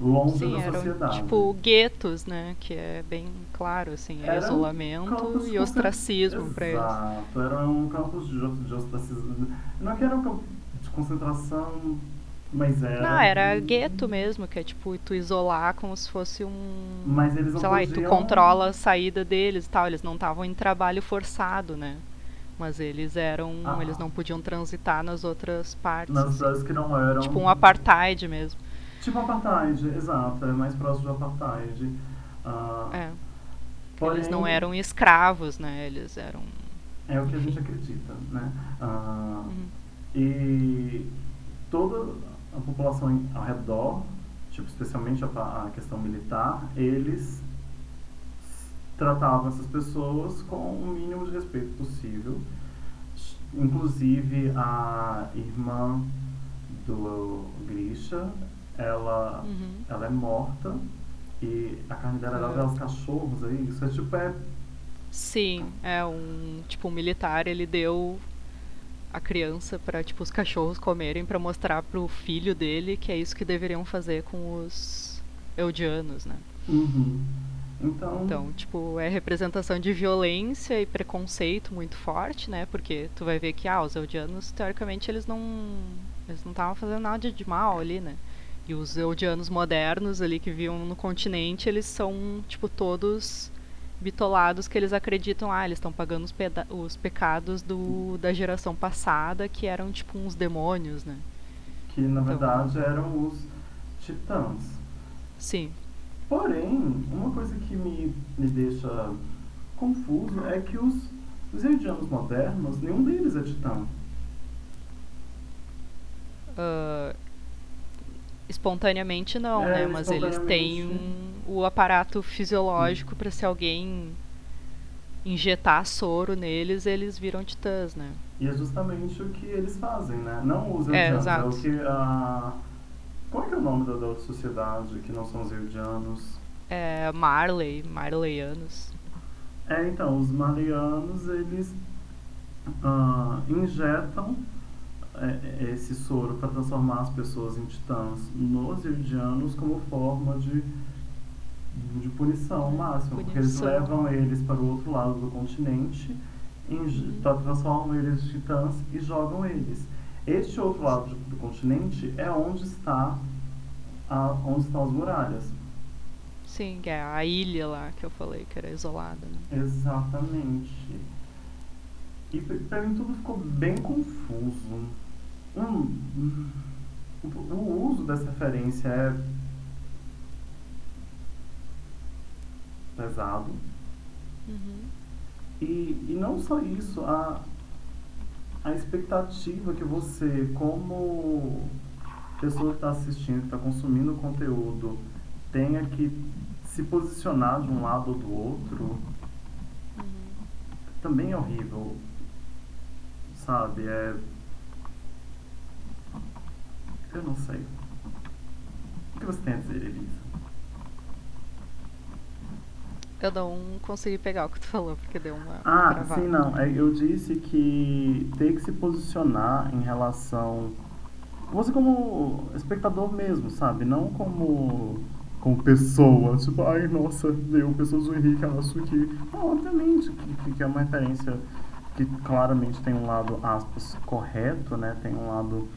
longe Sim, da eram sociedade. tipo guetos, né? Que é bem claro, assim, é isolamento e ostracismo pra eles. Exato, eram campos de, de ostracismo. Não é que eram campos de concentração, mas era. Não, era gueto mesmo, que é tipo tu isolar como se fosse um. Mas eles não sei lá, e tu controla a saída deles e tal. Eles não estavam em trabalho forçado, né? Mas eles eram. Ah. Eles não podiam transitar nas outras partes. Nas assim. cidades que não eram. Tipo um apartheid mesmo. Tipo apartheid, exato, é mais próximo do apartheid. Ah, É. porém, Eles não eram escravos, né? Eles eram. É o que a gente acredita, né? Ah, Uhum. E toda a população ao redor, tipo, especialmente a, a questão militar, eles tratavam essas pessoas com o mínimo de respeito possível. Inclusive a irmã do Grisha, ela, Uhum. ela é morta e a carne dela é dada aos cachorros aí. Isso é tipo é Sim, é um. Tipo, um militar, ele deu a criança pra, tipo, os cachorros comerem pra mostrar pro filho dele que é isso que deveriam fazer com os eudianos, né? Uhum. Então... então, tipo, é representação de violência e preconceito muito forte, né? Porque tu vai ver que, ah, os eudianos, teoricamente, eles não... Eles não estavam fazendo nada de mal ali, né? E os eudianos modernos ali que viviam no continente, eles são, tipo, todos bitolados que eles acreditam, ah, eles estão pagando os, os pecados do, da geração passada, que eram tipo uns demônios, né? Que na então, verdade eram os titãs. Sim. Porém, uma coisa que me, me deixa confuso é que os, os indianos modernos, nenhum deles é titã. Uh, espontaneamente não, é, né? Mas eles têm um, o aparato fisiológico para se alguém injetar soro neles, eles viram titãs, né? E é justamente o que eles fazem, né? Não os é, exato. é o que a... Qual é, que é o nome da, da sociedade que não são os eldianos? É Marley, Marleyanos. É, então, os Marleyanos, eles uh, injetam é, esse soro para transformar as pessoas em titãs nos eldianos como forma de de punição máxima, punição. porque eles levam eles para o outro lado do continente, uhum. transformam eles em titãs e jogam eles. Este outro lado do continente é onde está a, onde estão as muralhas. Sim, que é a ilha lá que eu falei que era isolada. Né? Exatamente. E para mim tudo ficou bem confuso. Um, o uso dessa referência é pesado. Uhum. E, e não só isso, a, a expectativa que você, como pessoa que está assistindo, que está consumindo o conteúdo, tenha que se posicionar de um lado ou do outro, uhum. também é horrível. Sabe? É. Eu não sei. O que você tem a dizer, Elisa? Eu não consegui pegar o que tu falou, porque deu uma. Ah, travada. sim, não. É, eu disse que tem que se posicionar em relação. Você como espectador mesmo, sabe? Não como como pessoa, tipo, ai, nossa, eu, pessoas do Henrique, acho que. Não, obviamente que, que é uma referência que claramente tem um lado, aspas, correto, né? Tem um lado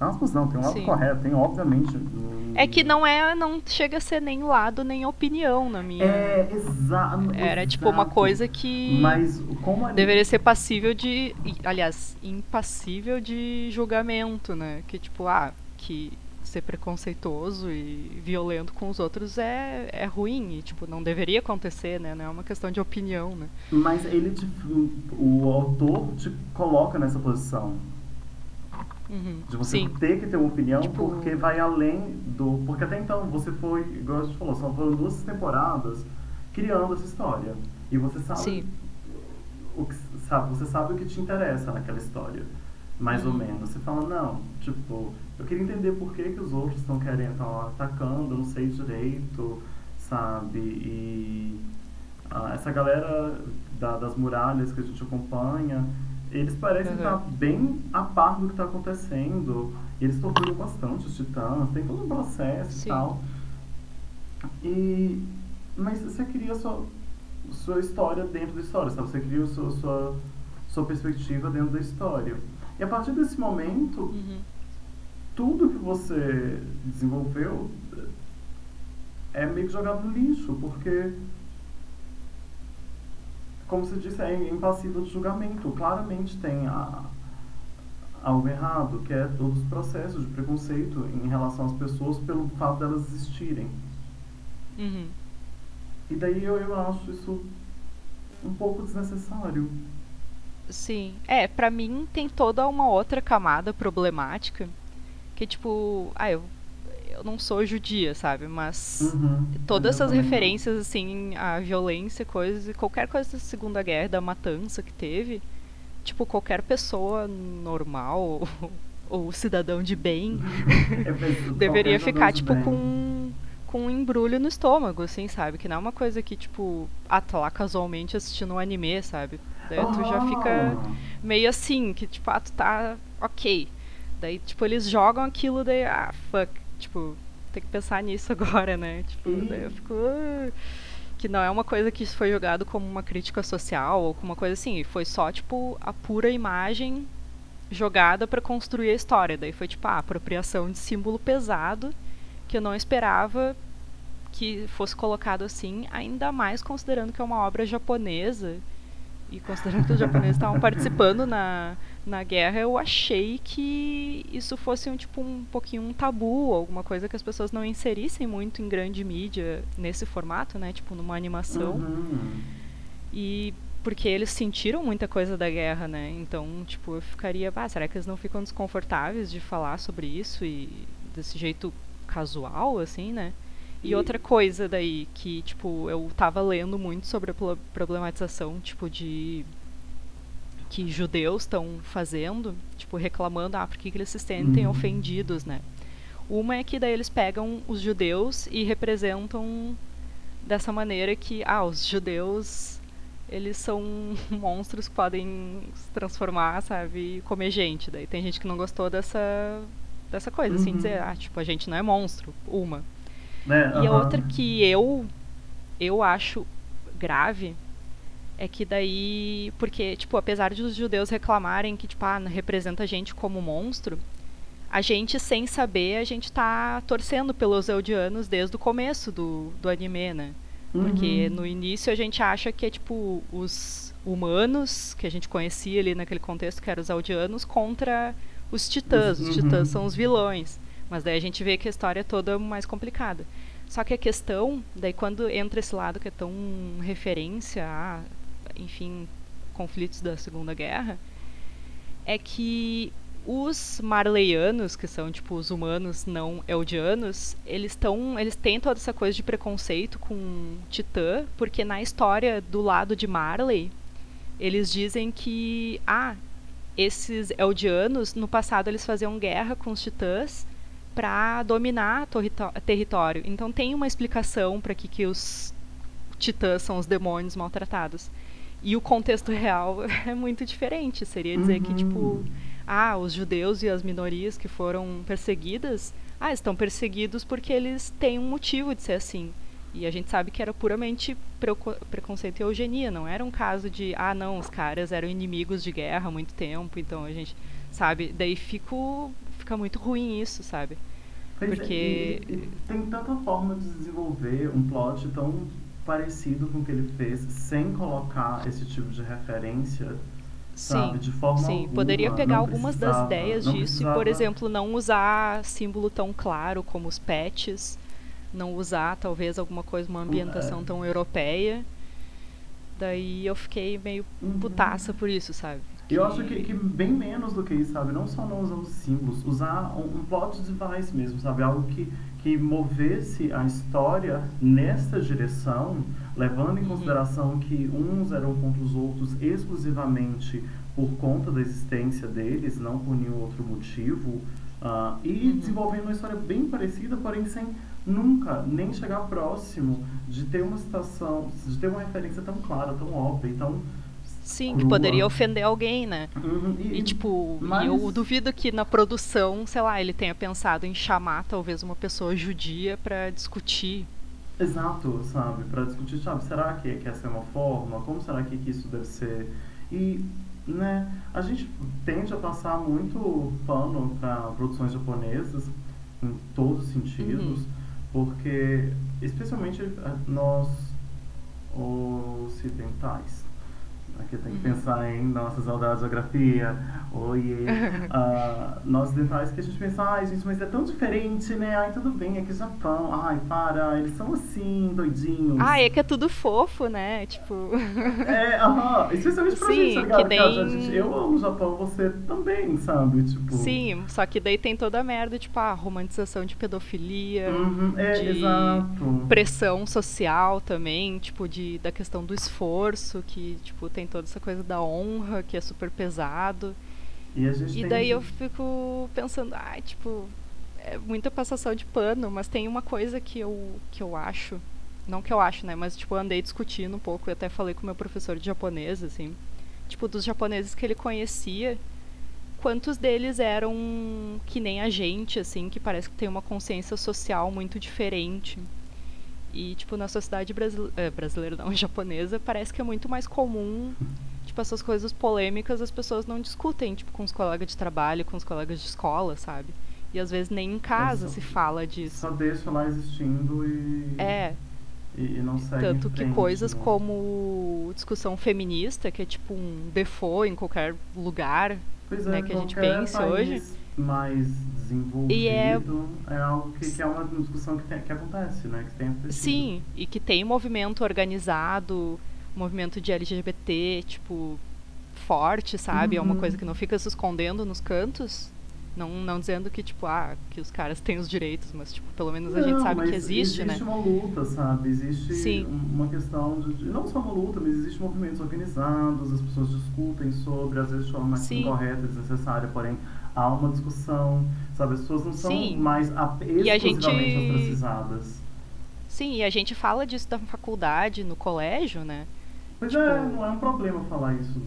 Aspas não, tem um lado Sim. correto, tem obviamente. Um... É que não é, não chega a ser nem lado nem opinião na minha. É, exato. Era exato. tipo uma coisa que. Mas como deveria ser passível de, aliás, impassível de julgamento, né? Que tipo, ah, que ser preconceituoso e violento com os outros é, é ruim e tipo não deveria acontecer né não é uma questão de opinião né mas ele te, o autor te coloca nessa posição Uhum. De você Sim. ter que ter uma opinião tipo... porque vai além do. Porque até então você foi, igual a gente falou, só foram duas temporadas criando essa história. E você sabe. Sim. O que, sabe, você sabe o que te interessa naquela história. Mais uhum. ou menos. Você fala, não, tipo, eu queria entender por que, que os outros estão querendo, estão atacando, eu não sei direito, sabe? E ah, essa galera da, das muralhas que a gente acompanha eles parecem uhum. estar bem a par do que está acontecendo. Eles torturam bastante os titãs, tem todo um processo Sim. e tal. E, mas você cria sua, sua história dentro da história, sabe? Você cria sua, sua, sua perspectiva dentro da história. E a partir desse momento, uhum. tudo que você desenvolveu é meio que jogado no lixo, porque como você disse, é impassível de julgamento. Claramente tem a, algo errado, que é todos os processos de preconceito em relação às pessoas pelo fato delas existirem. Uhum. E daí eu, eu acho isso um pouco desnecessário. Sim. É, pra mim tem toda uma outra camada problemática. Que tipo, ah, eu eu não sou judia, sabe? Mas uhum, todas essas referências, assim, à violência, coisas, qualquer coisa da Segunda Guerra, da matança que teve, tipo, qualquer pessoa normal ou, cidadão de bem é, deveria ficar, tipo, com com um embrulho no estômago, assim, sabe? Que não é uma coisa que, tipo, ah, tá lá casualmente assistindo um anime, sabe? Daí tu já fica ah. meio assim, que, tipo, ah, tu tá ok. Daí, tipo, eles jogam aquilo, daí, ah, fuck Tipo, ter que pensar nisso agora, né? Tipo, daí eu fico. Uh, que não é uma coisa que foi jogado como uma crítica social ou como uma coisa assim. Foi só, tipo, a pura imagem jogada para construir a história. Daí foi, tipo, a apropriação de símbolo pesado que eu não esperava que fosse colocado assim, ainda mais considerando que é uma obra japonesa e considerando que os japoneses estavam participando na, na guerra, eu achei que isso fosse um tipo um pouquinho um tabu, alguma coisa que as pessoas não inserissem muito em grande mídia nesse formato, né, tipo numa animação. Uhum. E porque eles sentiram muita coisa da guerra, né? Então, tipo, eu ficaria, ah, será que eles não ficam desconfortáveis de falar sobre isso e desse jeito casual assim, né? E, outra coisa daí que, tipo, eu tava lendo muito sobre a problematização, tipo, de que judeus estão fazendo, tipo, reclamando, ah, por que, que eles se sentem uhum. ofendidos, né? Uma é que daí eles pegam os judeus e representam dessa maneira que, ah, os judeus, eles são monstros que podem se transformar, sabe, e comer gente. Daí tem gente que não gostou dessa, dessa coisa, assim, uhum. assim, dizer, ah, tipo, a gente não é monstro, uma. É, e a outra que eu eu acho grave é que daí, porque tipo, apesar de os judeus reclamarem que tipo, ah, representa a gente como monstro, a gente sem saber, a gente tá torcendo pelos eldianos desde o começo do, do anime, né? Porque uhum. no início a gente acha que é tipo os humanos que a gente conhecia ali naquele contexto que eram os eldianos contra os titãs. Os titãs uhum. são os vilões. Mas daí a gente vê que a história é toda mais complicada. Só que a questão, daí quando entra esse lado que é tão referência a, enfim, conflitos da Segunda Guerra, é que os marleianos, que são tipo os humanos não eldianos, eles estão, eles têm toda essa coisa de preconceito com Titã, porque na história do lado de Marley, eles dizem que ah, esses eldianos no passado eles faziam guerra com os titãs para dominar território. Então tem uma explicação para que, que os titãs são os demônios maltratados. E o contexto real é muito diferente. Seria dizer uhum. que, tipo, ah, os judeus e as minorias que foram perseguidas, ah, estão perseguidos porque eles têm um motivo de ser assim. E a gente sabe que era puramente preconceito e eugenia, não era um caso de, ah, não, os caras eram inimigos de guerra há muito tempo, então a gente, sabe? Daí fico, fica muito ruim isso, sabe? Pois é, Porque. É, e, e tem tanta forma de desenvolver um plot tão parecido com o que ele fez, sem colocar esse tipo de referência. Sabe, de forma sim. Alguma, poderia pegar algumas das ideias disso precisava... e, por exemplo, não usar símbolo tão claro como os pets, não usar talvez alguma coisa, uma ambientação é. tão europeia. Daí eu fiquei meio uhum. putaça por isso, sabe? E eu acho que, que, bem menos do que isso, sabe? Não só não usar os símbolos, usar um, um plot device mesmo, sabe? Algo que, que movesse a história nessa direção, levando em uhum. consideração que uns eram contra os outros exclusivamente por conta da existência deles, não por nenhum outro motivo. Uh, e uhum. desenvolvendo uma história bem parecida, porém sem nunca nem chegar próximo de ter uma citação, de ter uma referência tão clara, tão óbvia, tão Sim, crua. que poderia ofender alguém, né? Uhum, e, e, tipo, mas... eu duvido que na produção, sei lá, ele tenha pensado em chamar talvez uma pessoa judia para discutir. Exato, sabe? Para discutir, sabe? Será que, que essa é uma forma? Como será que, que isso deve ser? E, né? A gente tende a passar muito pano para produções japonesas em todos os sentidos, uhum. porque especialmente eh, nós ocidentais Aqui tem que pensar em nossa saudade geografia, oi, uh, nós dentais que a gente pensa, ai gente, mas é tão diferente, né? Ai, tudo bem, é Japão, ai, para, eles são assim, doidinhos. Ai, é que é tudo fofo, né? Tipo. É, aham, especialmente pra Sim, gente, tá que nem... gente, eu amo o Japão, você também, sabe? Tipo... Sim, só que daí tem toda a merda, tipo, a romantização de pedofilia, uhum, é, de exato. pressão social também, tipo, de, da questão do esforço, que, tipo, tem toda essa coisa da honra, que é super pesado. E, e daí eu fico pensando, ah, tipo, é muita passação de pano, mas tem uma coisa que eu, que eu acho, não que eu acho, né, mas tipo, eu andei discutindo um pouco, eu até falei com meu professor de japonês, assim, tipo, dos japoneses que ele conhecia, quantos deles eram que nem a gente, assim, que parece que tem uma consciência social muito diferente. E, tipo, na sociedade brasile... é, brasileira, não, japonesa, parece que é muito mais comum, tipo, essas coisas polêmicas as pessoas não discutem, tipo, com os colegas de trabalho, com os colegas de escola, sabe? E às vezes nem em casa se fala disso. Só deixa lá existindo e. É. E, e não segue Tanto frente, que coisas né? como discussão feminista, que é tipo um default em qualquer lugar, Pois é, né, que a gente pense país hoje. Mais desenvolvido E é- é... algo que, que é uma discussão que, tem- que acontece, né? Que tem acontecido. Sim, e que tem movimento organizado, movimento de LGBT, tipo, forte, sabe? É uma Uhum. coisa que não fica se escondendo nos cantos. Não, não dizendo que, tipo, ah, que os caras têm os direitos, mas, tipo, pelo menos a gente sabe que existe, existe né? uma luta, sabe? Existe Sim. um- uma questão de, de- Não só uma luta, mas existem movimentos organizados, as pessoas discutem sobre, às vezes de forma mais incorreta, desnecessária, porém há uma discussão, sabe? As pessoas não são Sim. mais E a gente- exclusivamente ostracizadas. Sim, e a gente fala disso da faculdade, no colégio, né? Pois Tipo- é, não é um problema falar isso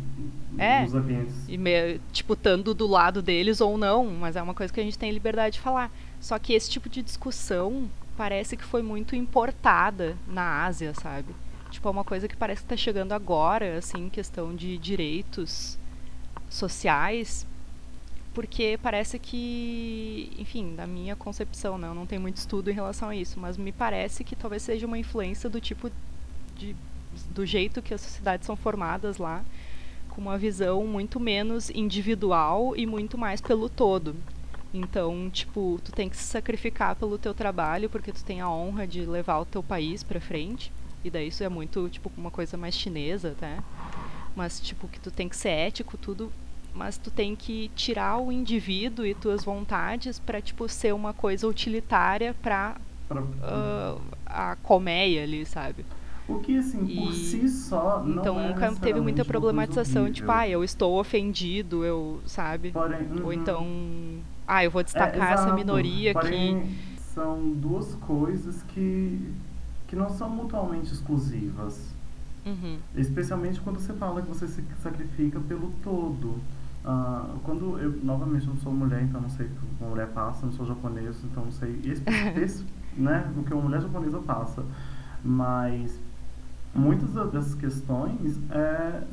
É. nos ambientes. E me, tipo, estando do lado deles ou não, mas é uma coisa que a gente tem liberdade de falar. Só que esse tipo de discussão parece que foi muito importada na Ásia, sabe? Tipo, é uma coisa que parece que tá chegando agora, assim, questão de direitos sociais, porque parece que, enfim, da minha concepção, né, eu não tenho muito estudo em relação a isso, mas me parece que talvez seja uma influência do tipo de do jeito que as sociedades são formadas lá, com uma visão muito menos individual e muito mais pelo todo. Então, tipo, tu tem que se sacrificar pelo teu trabalho porque tu tem a honra de levar o teu país pra frente. E daí isso é muito, tipo, uma coisa mais chinesa até. Mas, tipo, que tu tem que ser ético, tudo. Mas tu tem que tirar o indivíduo e tuas vontades pra, tipo, ser uma coisa utilitária pra Pra- ah, a colmeia ali, sabe? o que, assim, por e- si só. Então é nunca teve muita problematização, horrível. tipo, ah, eu estou ofendido, eu, sabe? Porém, Ou uhum. então, ah, eu vou É, destacar essa exato. minoria aqui. Porém, são duas coisas que, que não são mutuamente exclusivas. Uhum. Especialmente quando você fala que você se sacrifica pelo todo. Ah, quando eu, novamente, não sou mulher, então não sei o que uma mulher passa, não sou japonês, então não sei esse, esse, né, o que uma mulher japonesa passa. Mas muitas dessas questões é,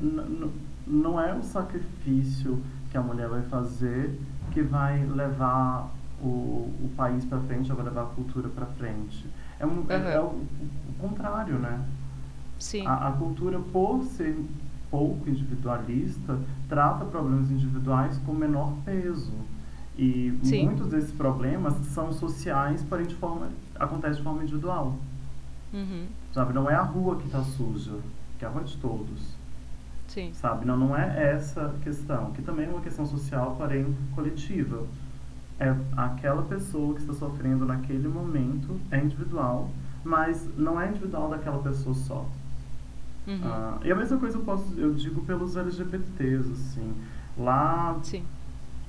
não é o sacrifício que a mulher vai fazer que vai levar o, o país para frente, ou vai levar a cultura para frente. É, um, é- é o, o contrário, né? Sim. A, a cultura, por ser pouco individualista, trata problemas individuais com menor peso. E Sim. muitos desses problemas são sociais, porém de forma, acontece de forma individual. Uhum. Sabe? Não é a rua que está suja, que é a rua de todos. Sim. Sabe? Não, não é essa questão, que também é uma questão social, porém coletiva. É aquela pessoa que está sofrendo naquele momento, é individual, mas não é individual daquela pessoa só. Uhum. Ah, e a mesma coisa eu, posso, eu digo pelos LGBTs, assim. Lá Sim.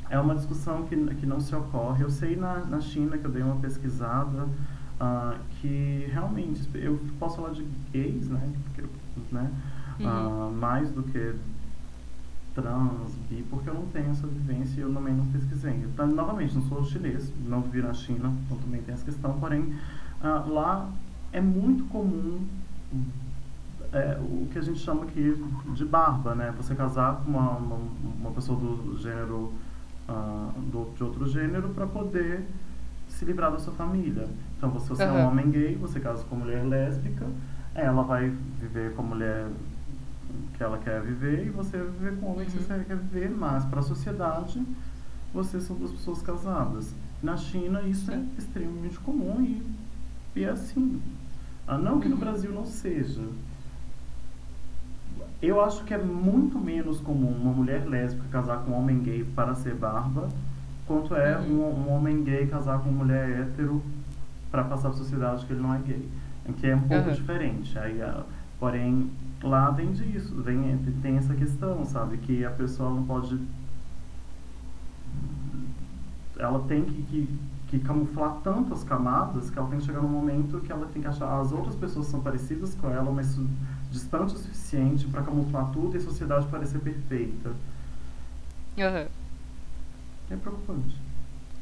é uma discussão que, que não se ocorre. Eu sei na, na China, que eu dei uma pesquisada, ah, que realmente, eu posso falar de gays, né? Porque, né? Ah, mais do que trans, bi, porque eu não tenho essa vivência e eu também não pesquisei. Então, novamente, não sou chinês, não vivi na China, então também tem essa questão, porém, ah, lá é muito comum é, o que a gente chama aqui de barba, né? Você casar com uma, uma, uma pessoa do gênero, ah, do, de outro gênero para poder se livrar da sua família. Então, se você é um homem gay, você casa com uma mulher lésbica, ela vai viver com a mulher que ela quer viver e você vai viver com o homem que Uhum. você quer viver, mas para a sociedade, vocês são duas pessoas casadas. Na China, isso é extremamente comum e, e é assim. Ah, não que no Uhum. Brasil não seja. Eu acho que é muito menos comum uma mulher lésbica casar com um homem gay para ser barba, quanto é Uhum. um, um homem gay casar com uma mulher hétero para passar a sociedade que ele não é gay. Que é um pouco Aham. diferente. Aí, ah, porém, lá vem disso, vem, tem essa questão, sabe? Que a pessoa não pode. Ela tem que, que, que camuflar tantas camadas que ela tem que chegar num momento que ela tem que achar as outras pessoas são parecidas com ela, mas distante o suficiente para camuflar tudo e a sociedade parecer perfeita. Aham. É preocupante.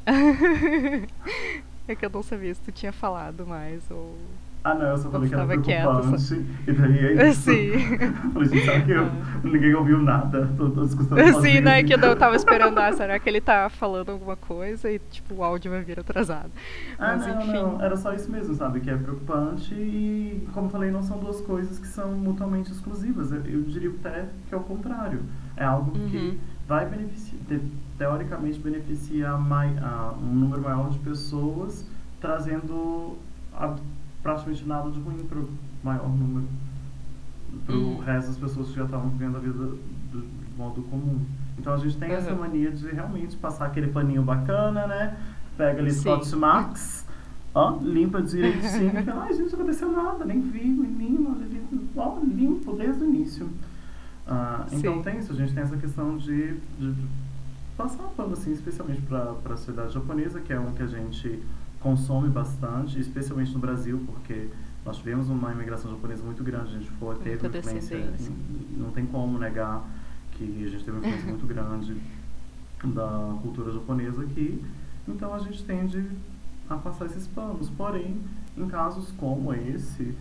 é que eu não sabia se tu tinha falado mais ou. Ah, não, eu só falei que era preocupante. Quieto, só... E daí é isso. Sim. falei, gente, será que eu, ah. ninguém ouviu nada? Tô, tô discutindo Sim, né? Que eu tava esperando, ah, será que ele tá falando alguma coisa e, tipo, o áudio vai vir atrasado. Ah, Mas, não, enfim. não. Era só isso mesmo, sabe? Que é preocupante e, como eu falei, não são duas coisas que são mutuamente exclusivas. Eu, eu diria até que é o contrário. É algo uhum. que vai beneficiar, te, teoricamente beneficia mai, uh, um número maior de pessoas, trazendo a, praticamente nada de ruim para o maior número, para o uhum. resto das pessoas que já estavam vivendo a vida do, do modo comum. Então a gente tem uhum. essa mania de realmente passar aquele paninho bacana, né? Pega ali Scott Max, ó, limpa direitinho e fala, ai gente, não aconteceu nada, nem vi, menino, ó, limpo desde o início. Ah, então tem isso, a gente tem essa questão de, de, passar pano, assim, especialmente para a sociedade japonesa, que é um que a gente consome bastante, especialmente no Brasil, porque nós tivemos uma imigração japonesa muito grande, a gente foi, teve uma influência, não tem como negar que a gente teve uma influência muito grande da cultura japonesa aqui, então a gente tende a passar esses panos. Porém, em casos como esse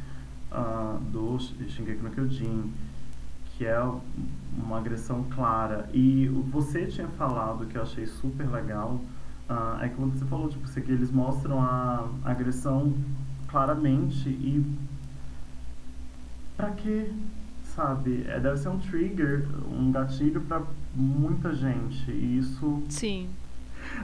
uh, do Shingeki no Kyojin, que é uma agressão clara. E você tinha falado que eu achei super legal, uh, é quando você falou, tipo, que eles mostram a agressão claramente e pra quê? Sabe? É, deve ser um trigger, um gatilho para muita gente. E isso. Sim.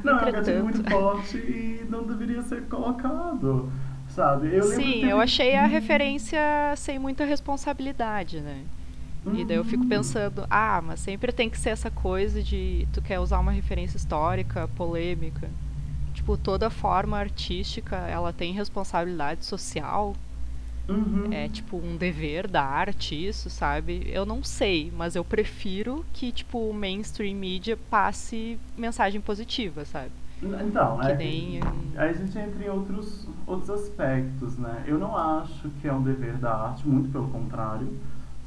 Não, é um gatilho muito forte e não deveria ser colocado. Sabe? Eu Sim, eu achei a referência sem muita responsabilidade, né? E daí eu fico pensando, ah, mas sempre tem que ser essa coisa de tu quer usar uma referência histórica, polêmica. Tipo, toda forma artística, ela tem responsabilidade social. Uhum. É tipo um dever da arte, isso, sabe? Eu não sei, mas eu prefiro que, tipo, o mainstream media passe mensagem positiva, sabe? Então, que é, nem... aí a gente entra em outros, outros aspectos, né? Eu não acho que é um dever da arte, muito pelo contrário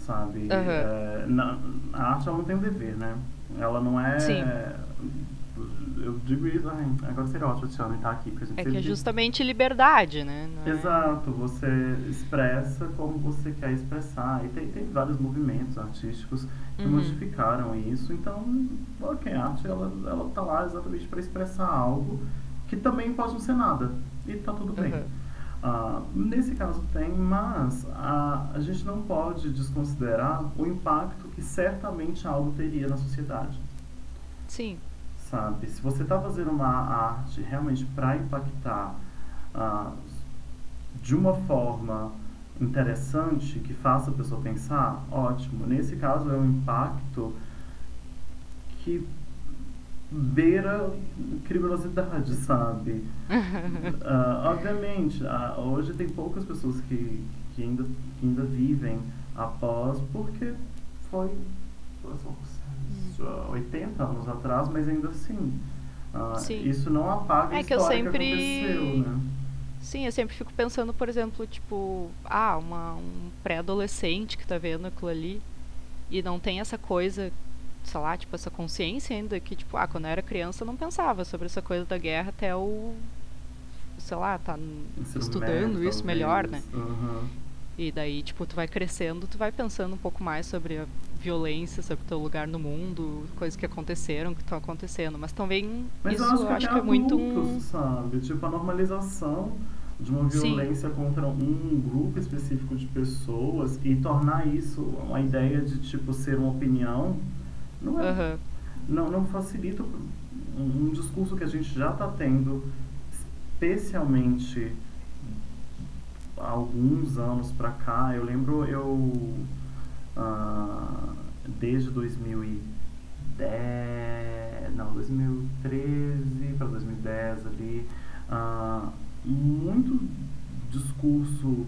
sabe? Uhum. É, na, a arte ela não tem um dever, né? Ela não é. Sim. Eu digo isso, ai, agora seria ótimo Tiana estar aqui. Porque a gente é que é justamente liberdade, né? Não é Exato, você expressa como você quer expressar. E tem, tem vários movimentos artísticos que uhum. modificaram isso. Então, ok, a arte ela, ela tá lá exatamente para expressar algo que também pode não ser nada. E tá tudo bem. Uhum. Uh, nesse caso tem, mas uh, a gente não pode desconsiderar o impacto que certamente algo teria na sociedade. Sim. Sabe? Se você está fazendo uma arte realmente para impactar uh, de uma forma interessante, que faça a pessoa pensar, ótimo. Nesse caso é um impacto que beira criminosidade, sabe? uh, obviamente, uh, hoje tem poucas pessoas que, que, ainda, que ainda vivem após, porque foi, são 80 anos atrás, mas ainda assim. Uh, isso não apaga é a história que, eu sempre... que aconteceu, né? Sim, eu sempre fico pensando, por exemplo, tipo, ah, uma, um pré-adolescente que tá vendo aquilo ali e não tem essa coisa sei lá, tipo, essa consciência ainda que, tipo, ah, quando eu era criança eu não pensava sobre essa coisa da guerra até o, sei lá, tá Ensino estudando isso melhor, né? Uhum. E daí, tipo, tu vai crescendo, tu vai pensando um pouco mais sobre a violência, sobre o teu lugar no mundo, coisas que aconteceram, que estão acontecendo. Mas também Mas isso eu acho que, acho é, que é muito um... sabe? Tipo, a normalização de uma violência Sim. contra um grupo específico de pessoas e tornar isso uma ideia de, tipo, ser uma opinião não, é, uhum. não, não facilita um, um, discurso que a gente já está tendo, especialmente há alguns anos para cá. Eu lembro eu uh, desde 2010, não, 2013 para 2010 ali, uh, muito discurso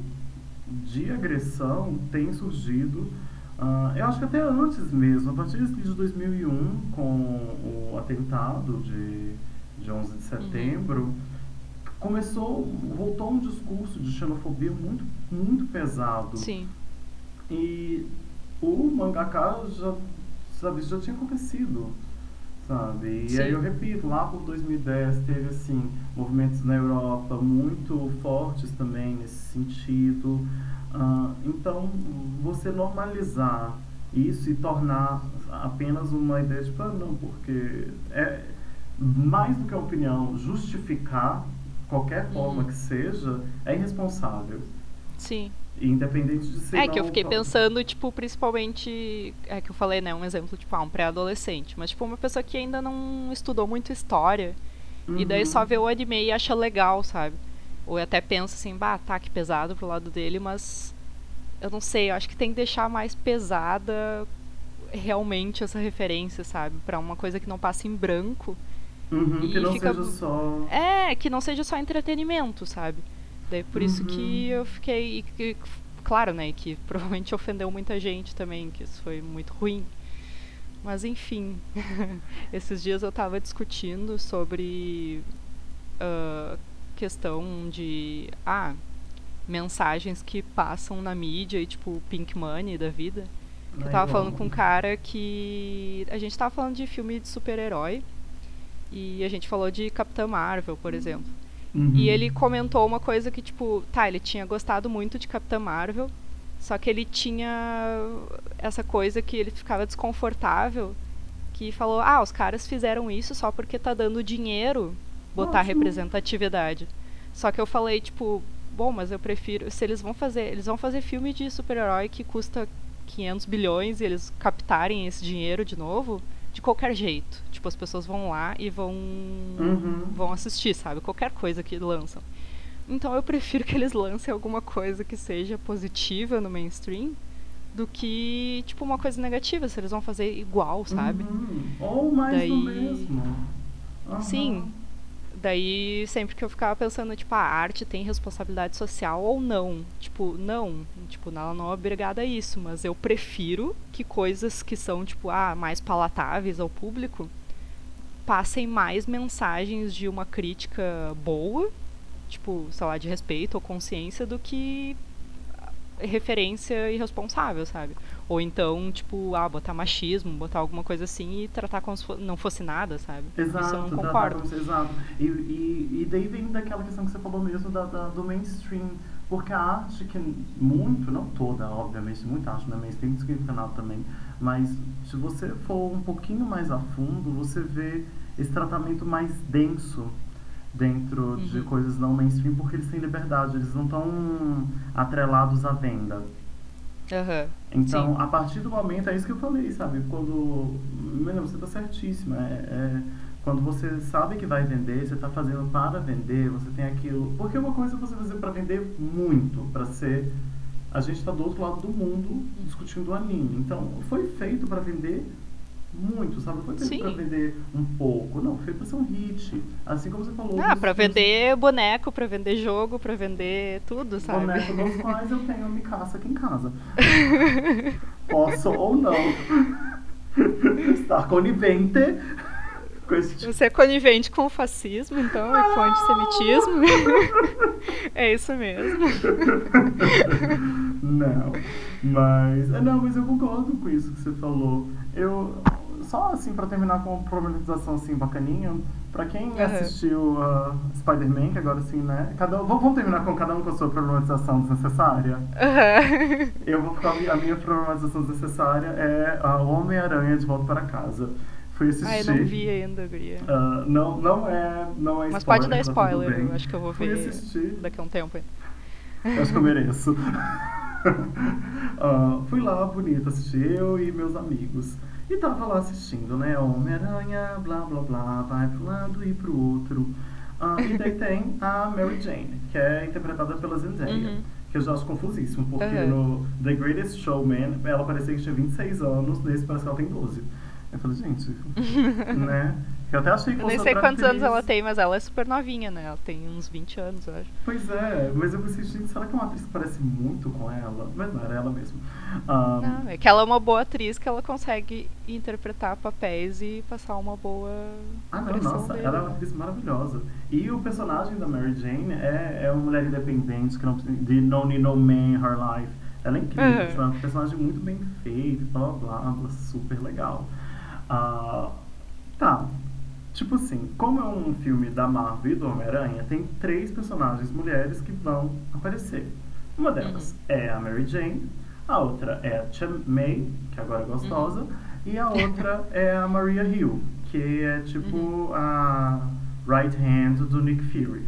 de agressão tem surgido Uh, eu acho que até antes mesmo, a partir de 2001, com o atentado de, de 11 de setembro, uhum. começou, voltou um discurso de xenofobia muito, muito pesado. Sim. E o mangaka já, sabe, já tinha acontecido, sabe? E Sim. aí eu repito, lá por 2010 teve assim movimentos na Europa muito fortes também nesse sentido. Ah, então você normalizar isso e tornar apenas uma ideia de ah, não, porque é mais do que a opinião, justificar qualquer forma Uhum. que seja é irresponsável. Sim. Independente de ser. É que eu fiquei pensando, tipo, principalmente. É que eu falei, né? Um exemplo, tipo, ah, um pré-adolescente. Mas, tipo, uma pessoa que ainda não estudou muito história. E daí Uhum. só vê o anime e acha legal, sabe? Ou até pensa assim, bah, tá, que pesado pro lado dele, mas. Eu não sei, eu acho que tem que deixar mais pesada realmente essa referência, sabe? Pra uma coisa que não passa em branco. Uhum, e que não fica- seja só. É, que não seja só entretenimento, sabe? Daí por isso que Uhum. eu fiquei. e claro, né? Que provavelmente ofendeu muita gente também, que isso foi muito ruim. Mas enfim. Esses dias eu tava discutindo sobre ah, questão de. Ah, mensagens que passam na mídia e tipo Pink Money da vida. Que eu tava falando com um cara que. A gente tava falando de filme de super-herói. E a gente falou de Capitã Marvel, por exemplo. Uhum. E ele comentou uma coisa que, tipo, tá, ele tinha gostado muito de Capitã Marvel, só que ele tinha essa coisa que ele ficava desconfortável, que falou, ah, os caras fizeram isso só porque tá dando dinheiro botar Ótimo. representatividade. Só que eu falei, tipo, bom, mas eu prefiro, se eles vão fazer, eles vão fazer filme de super-herói que custa 500 bilhões e eles captarem esse dinheiro de novo, de qualquer jeito. Tipo, as pessoas vão lá e vão Uhum. vão assistir, sabe? Qualquer coisa que lançam. Então eu prefiro que eles lancem alguma coisa que seja positiva no mainstream do que, tipo, uma coisa negativa, se eles vão fazer igual, sabe? Uhum. Ou mais do Daí- mesmo. Aham. Sim. Daí, sempre que eu ficava pensando, tipo, a arte tem responsabilidade social ou não? Tipo, não. Tipo, ela não é obrigada a isso, mas eu prefiro que coisas que são, tipo, ah, mais palatáveis ao público passem mais mensagens de uma crítica boa, tipo, sei lá, de respeito ou consciência, do que referência irresponsável, sabe? Ou então, tipo, ah, botar machismo, botar alguma coisa assim e tratar como se não fosse nada, sabe? Exato, Isso eu não concordo. exato. E, e, e daí vem daquela questão que você falou mesmo da, da- do mainstream. Porque a arte que muito, não toda, obviamente, muita arte não é mainstream, tem que canal também. Mas se você for um pouquinho mais a fundo, você vê esse tratamento mais denso dentro de Uhum. coisas não mainstream, porque eles têm liberdade, eles não estão atrelados à venda. Aham. Então, Sim. a partir do momento, é isso que eu falei, sabe? Quando. Menina, você tá certíssima. É, é- quando você sabe que vai vender, você tá fazendo para vender, você tem aquilo. Porque uma coisa é você fazer para vender muito, para ser. A gente tá do outro lado do mundo discutindo anime. Então, foi feito para vender muito, sabe? Não foi feito Sim. para vender um pouco. Não, foi feito para ser um hit. Assim como você falou. Ah, pra vender boneco, pra vender jogo, pra vender tudo, sabe? Boneco dos quais eu tenho a Mikasa aqui em casa. Posso ou não estar conivente com esse tipo Você é conivente com o fascismo, então, e com o antissemitismo. é isso mesmo. Não, mas. é, Não, mas eu concordo com isso que você falou. Eu. Só assim, pra terminar com uma problematização assim bacaninha, pra quem Aham. assistiu uh, Spider-Man, que agora sim, né? Cada, vamos terminar com cada um com a sua problematização desnecessária? Aham. Eu vou ficar. A minha problematização desnecessária é a Homem-Aranha de volta para casa. Fui assistir. Ai, não vi ainda, guria. Ah, não, não é. Não é Mas spoiler, pode dar tá spoiler, bem. eu acho que eu vou Fui ver assistir. daqui a um tempo. Eu acho que eu mereço. Ah, fui lá, bonita, assisti eu e meus amigos. E tava lá assistindo, né? Homem-Aranha, blá blá blá, vai pro lado e pro outro. Ah, e daí tem a Mary Jane, que é interpretada pela Zendaya. Uhum. Que eu já acho confusíssimo, porque Aham. no The Greatest Showman ela parecia que tinha 26 anos, nesse parece que ela tem 12. Eu falei, gente, né? Eu até achei que Eu nem sei quantos anos ela tem, mas ela é super novinha, né? Ela tem uns 20 anos, eu acho. Pois é, mas eu pensei, gente, será que é uma atriz que parece muito com ela? Mas não, era ela mesmo. Ah, Não, é que ela é uma boa atriz que ela consegue interpretar papéis e passar uma boa Ah, não, nossa, dele, ela é uma atriz maravilhosa. E o personagem da Mary Jane é, é uma mulher independente, que não precisa de no need no man her life. Ela é incrível, Uhum. um personagem muito bem feito, blá blá blá, super legal. Ah, Tá. Tipo assim, como é um filme da Marvel e do Homem-Aranha, tem três personagens mulheres que vão aparecer. Uma delas Uhum. é a Mary Jane, a outra é a Tia May, que agora é gostosa, e a outra é a Maria Hill, que é tipo Uhum. a right hand do Nick Fury.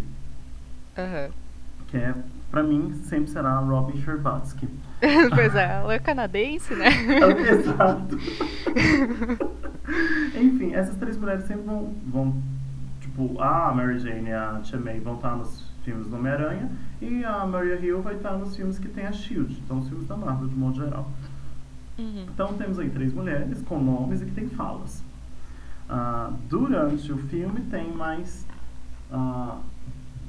Que é, pra mim, sempre será a Robin Scherbatsky. pois é, ela é canadense, né? Exato. Enfim, essas três mulheres sempre vão, vão tipo, a Mary Jane e a Tia May vão estar nos filmes do Homem-Aranha e a Maria Hill vai estar nos filmes que tem a SHIELD, então os filmes da Marvel de modo geral. Uhum. Então temos aí três mulheres com nomes e que tem falas. Ah, durante o filme tem mais ah,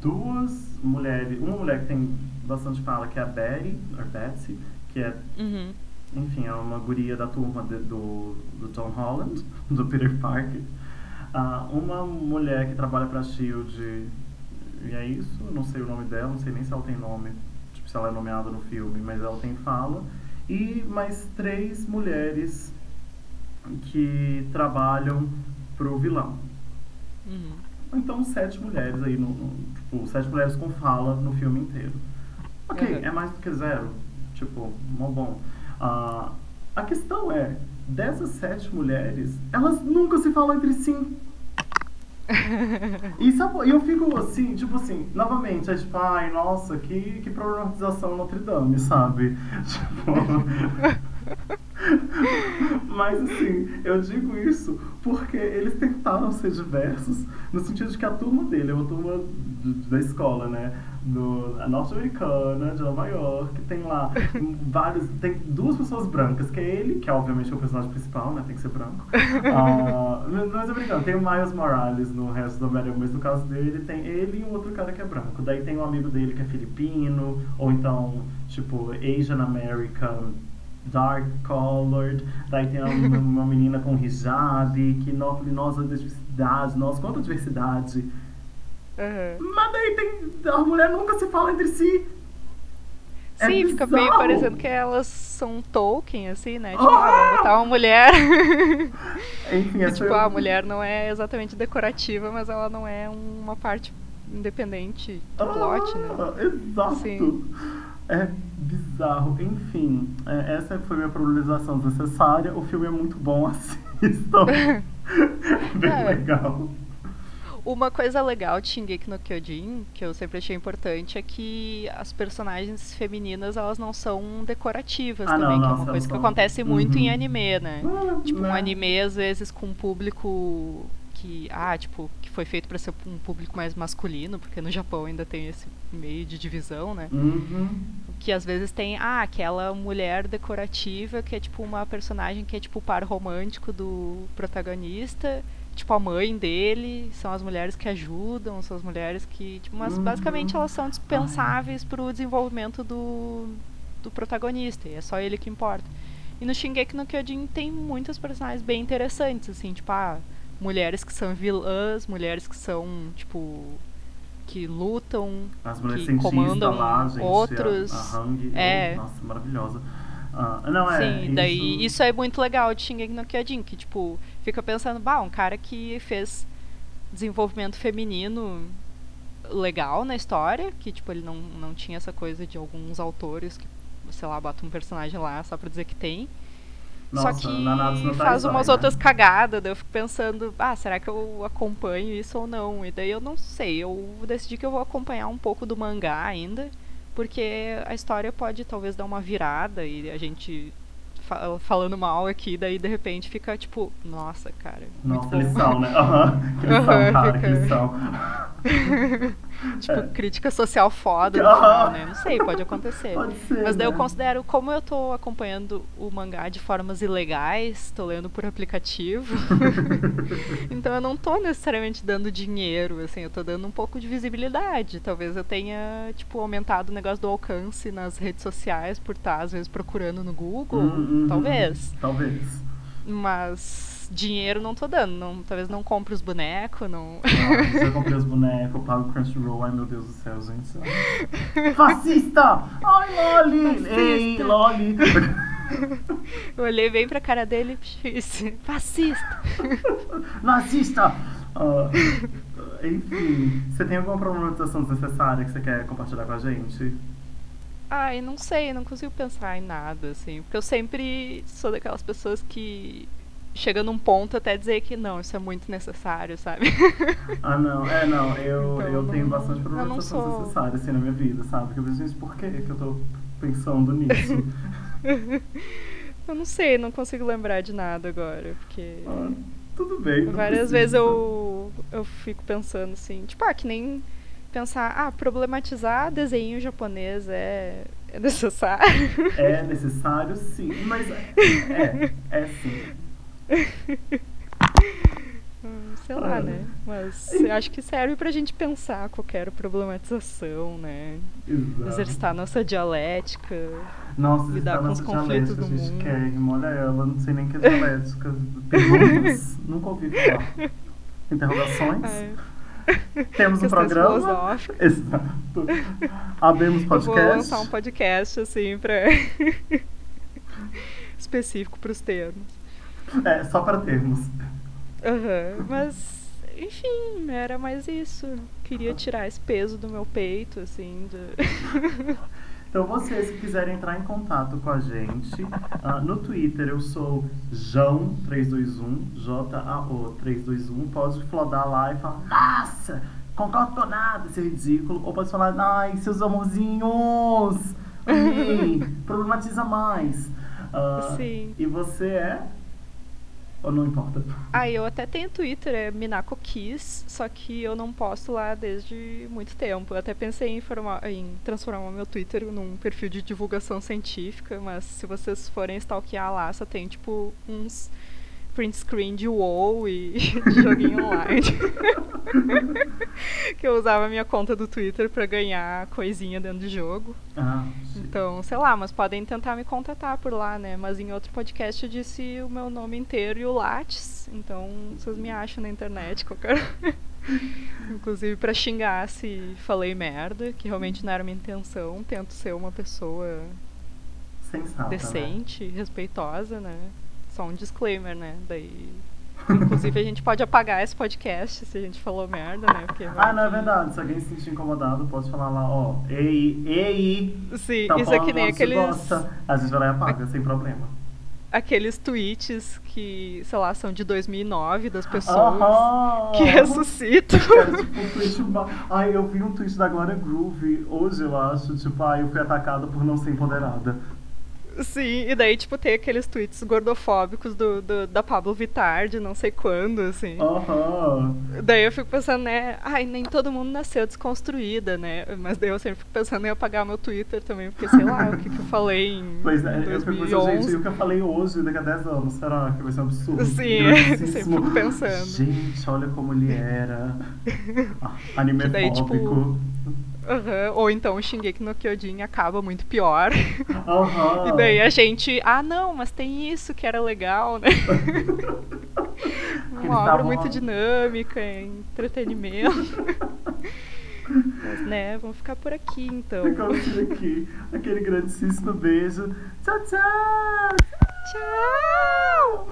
duas mulheres, uma mulher que tem bastante fala que é a Betty, ou Betsy, que é Uhum. Enfim, é uma guria da turma de- do, do Tom Holland, do Peter Parker. Ah, uma mulher que trabalha pra SHIELD, e é isso, não sei o nome dela, não sei nem se ela tem nome, tipo, se ela é nomeada no filme, mas ela tem fala. E mais três mulheres que trabalham pro vilão. Uhum. Então, sete mulheres aí, no, no- tipo, sete mulheres com fala no filme inteiro. Ok, Uhum. é mais do que zero. Tipo, mó bom. Ah, a questão é, dessas sete mulheres, elas nunca se falam entre si. E sabe- eu fico assim, tipo assim, novamente, é tipo, ai, nossa, que, que problematização Notre Dame, sabe? Tipo. Mas assim, eu digo isso porque eles tentaram ser diversos, no sentido de que a turma dele é uma turma da escola, né? Do, a norte-americana, de Nova York, tem lá vários. Tem duas pessoas brancas, que é ele, que é obviamente o personagem principal, né? Tem que ser branco. Ah, mas eu brincando, tem o Miles Morales no resto do Homem-Aranha, mas no caso dele tem ele e um outro cara que é branco. Daí tem um amigo dele que é filipino, ou então, tipo, Asian American dark colored, daí tem uma, uma menina com hijab, que falei, nossa, diversidade, nossa, quanta diversidade. Uhum. Mas daí tem. A mulher nunca se fala entre si. É Sim, fica meio parecendo que elas são Tolkien, assim, né? Tipo, Ah! ah, botar uma mulher. Enfim, essa tipo, foi- a mulher não é exatamente decorativa, mas ela não é uma parte independente do plot, né? Ah, Exato. Sim. É bizarro. Enfim, é, essa foi minha problematização desnecessária. O filme é muito bom, assistam. Bem É. legal. Uma coisa legal de Shingeki no Kyojin, que eu sempre achei importante, é que as personagens femininas, elas não são decorativas Ah, não, também, que é uma coisa que acontece muito em Uhum. anime, né? Ah, Tipo, um anime, às vezes, com um público que, ah, tipo, que foi feito pra ser um público mais masculino, porque no Japão ainda tem esse meio de divisão, né? Uhum. Que às vezes tem, ah, aquela mulher decorativa que é tipo uma personagem que é tipo o par romântico do protagonista, tipo a mãe dele, são as mulheres que ajudam, são as mulheres que, tipo, mas Uhum. basicamente elas são dispensáveis pro desenvolvimento do, do protagonista, e é só ele que importa. E no Shingeki no Kyojin tem muitas personagens bem interessantes, assim, tipo, ah, mulheres que são vilãs, mulheres que são, tipo, que lutam, que comandam outros. A, a Hang, É. oh, nossa, maravilhosa. Ah, não, é. Sim, daí isso... é muito legal de Shingeki no Kyojin, que tipo, fica pensando, bah, um cara que fez desenvolvimento feminino legal na história, que tipo, ele não, não tinha essa coisa de alguns autores que, sei lá, bota um personagem lá só pra dizer que tem. Nossa, só que faz umas né? outras cagadas, daí eu fico pensando, ah, será que eu acompanho isso ou não? E daí eu não sei, eu decidi que eu vou acompanhar um pouco do mangá ainda, porque a história pode talvez dar uma virada e a gente fa- falando mal aqui, daí de repente fica tipo, nossa, cara, muito Nossa, lição, né? Que lição, Aham, cara, fica- que lição. tipo, É. crítica social foda no final, né? Não sei, pode acontecer. Pode ser. Mas daí eu né? considero, como eu tô acompanhando o mangá de formas ilegais, tô lendo por aplicativo, então eu não tô necessariamente dando dinheiro, assim, eu tô dando um pouco de visibilidade. Talvez eu tenha, tipo, aumentado o negócio do alcance nas redes sociais por estar, às vezes, procurando no Google. Uhum, Talvez. Talvez. Mas dinheiro não tô dando. Não, talvez não compre os bonecos, não. Ah, já comprei os bonecos, eu pago o Crunchyroll, ai meu Deus do céu, gente. Fascista! Ai, Loli! Fascista. Ei, Loli! Eu olhei bem pra cara dele e disse, fascista. Nazista! Ah, enfim, você tem alguma problematização desnecessária que você quer compartilhar com a gente? Ai, não sei, não consigo pensar em nada, assim. Porque eu sempre sou daquelas pessoas que chega num ponto até dizer que não, isso é muito necessário, sabe? Ah, não, é, não, eu, Então, eu tenho bastante problematizações sou- desnecessárias assim na minha vida, sabe? Porque eu penso, gente, por que que eu tô pensando nisso? Eu não sei, não consigo lembrar de nada agora, porque Ah, tudo bem. várias precisa. vezes eu, eu fico pensando assim, tipo, ah, que nem pensar, ah, problematizar desenho japonês é, é necessário. É necessário, sim, mas é, é, é sim. Hum, Sei lá, Ah. né? Mas acho que serve pra gente pensar qualquer problematização, né? Exato. Exercitar nossa dialética. Nossa, lidar com os nossa conflitos dialética, do gente mundo. quer, olha ela, não sei nem que é dialética. Perguntas? Nunca ouvi falar. Interrogações? Ai, Temos um programa? Exato. Abemos Eu vou podcast? lançar um podcast, assim, pra. específico pros termos. É, só para termos. Aham, Mas, enfim, era mais isso. Queria tirar esse peso do meu peito, assim, de. Então, vocês que quiserem entrar em contato com a gente, ah, no Twitter eu sou Jão321, J-A-O 321. Pode flodar lá e falar, nossa, concordo com nada, isso é ridículo. Ou pode falar, ai, seus amorzinhos, amei, problematiza mais. Ah, Sim. E você é? Ou não importa? Ah, eu até tenho Twitter, é Minako Kiss, só que eu não posto lá desde muito tempo. Eu até pensei em, formar, em transformar meu Twitter num perfil de divulgação científica, mas se vocês forem stalkear lá, só tem tipo uns print screen de WoW e de joguinho online. que eu usava a minha conta do Twitter pra ganhar coisinha dentro de jogo. Ah. Então, sei lá, mas podem tentar me contatar por lá, né? Mas em outro podcast eu disse o meu nome inteiro e o Lattes. Então, vocês me acham na internet qualquer. Inclusive pra xingar se falei merda, que realmente não era minha intenção. Tento ser uma pessoa Sensata, né? decente, respeitosa, né? Só um disclaimer, né? Daí. Inclusive a gente pode apagar esse podcast se a gente falou merda, né? Porque vai Ah, não, é verdade. Se alguém se sentir incomodado, pode falar lá, ó, ei, ei, Sim, tá isso é que nem aqueles. gosta. A gente vai lá e apaga, sem problema. aqueles tweets que, sei lá, são de 2009 das pessoas que ressuscitam. Era tipo um tweet. Ai, eu vi um tweet da Glória Groove hoje, eu acho. Tipo, ai, eu fui atacada por não ser empoderada. Sim, e daí, tipo, tem aqueles tweets gordofóbicos do, do- da Pablo Vittar de não sei quando, assim. Aham. Daí eu fico pensando, né? Ai, nem todo mundo nasceu desconstruída, né? Mas daí eu sempre fico pensando em apagar meu Twitter também, porque sei lá o que, que eu falei em Pois é, eu fico pensando, gente, e 2011. o que eu falei hoje, daqui a 10 anos, será que vai ser um absurdo? Sim, sempre fico pensando. Gente, olha como ele era. Anime daí, tipo, Aham, Ou então o Shingeki no Kyojin acaba muito pior. Aham. E daí a gente, ah não, mas tem isso que era legal, né? Uma obra estavam muito dinâmica, entretenimento. Mas né, vamos ficar por aqui então. Ficamos por aqui. Aquele grandíssimo beijo. Tchau, tchau! Tchau!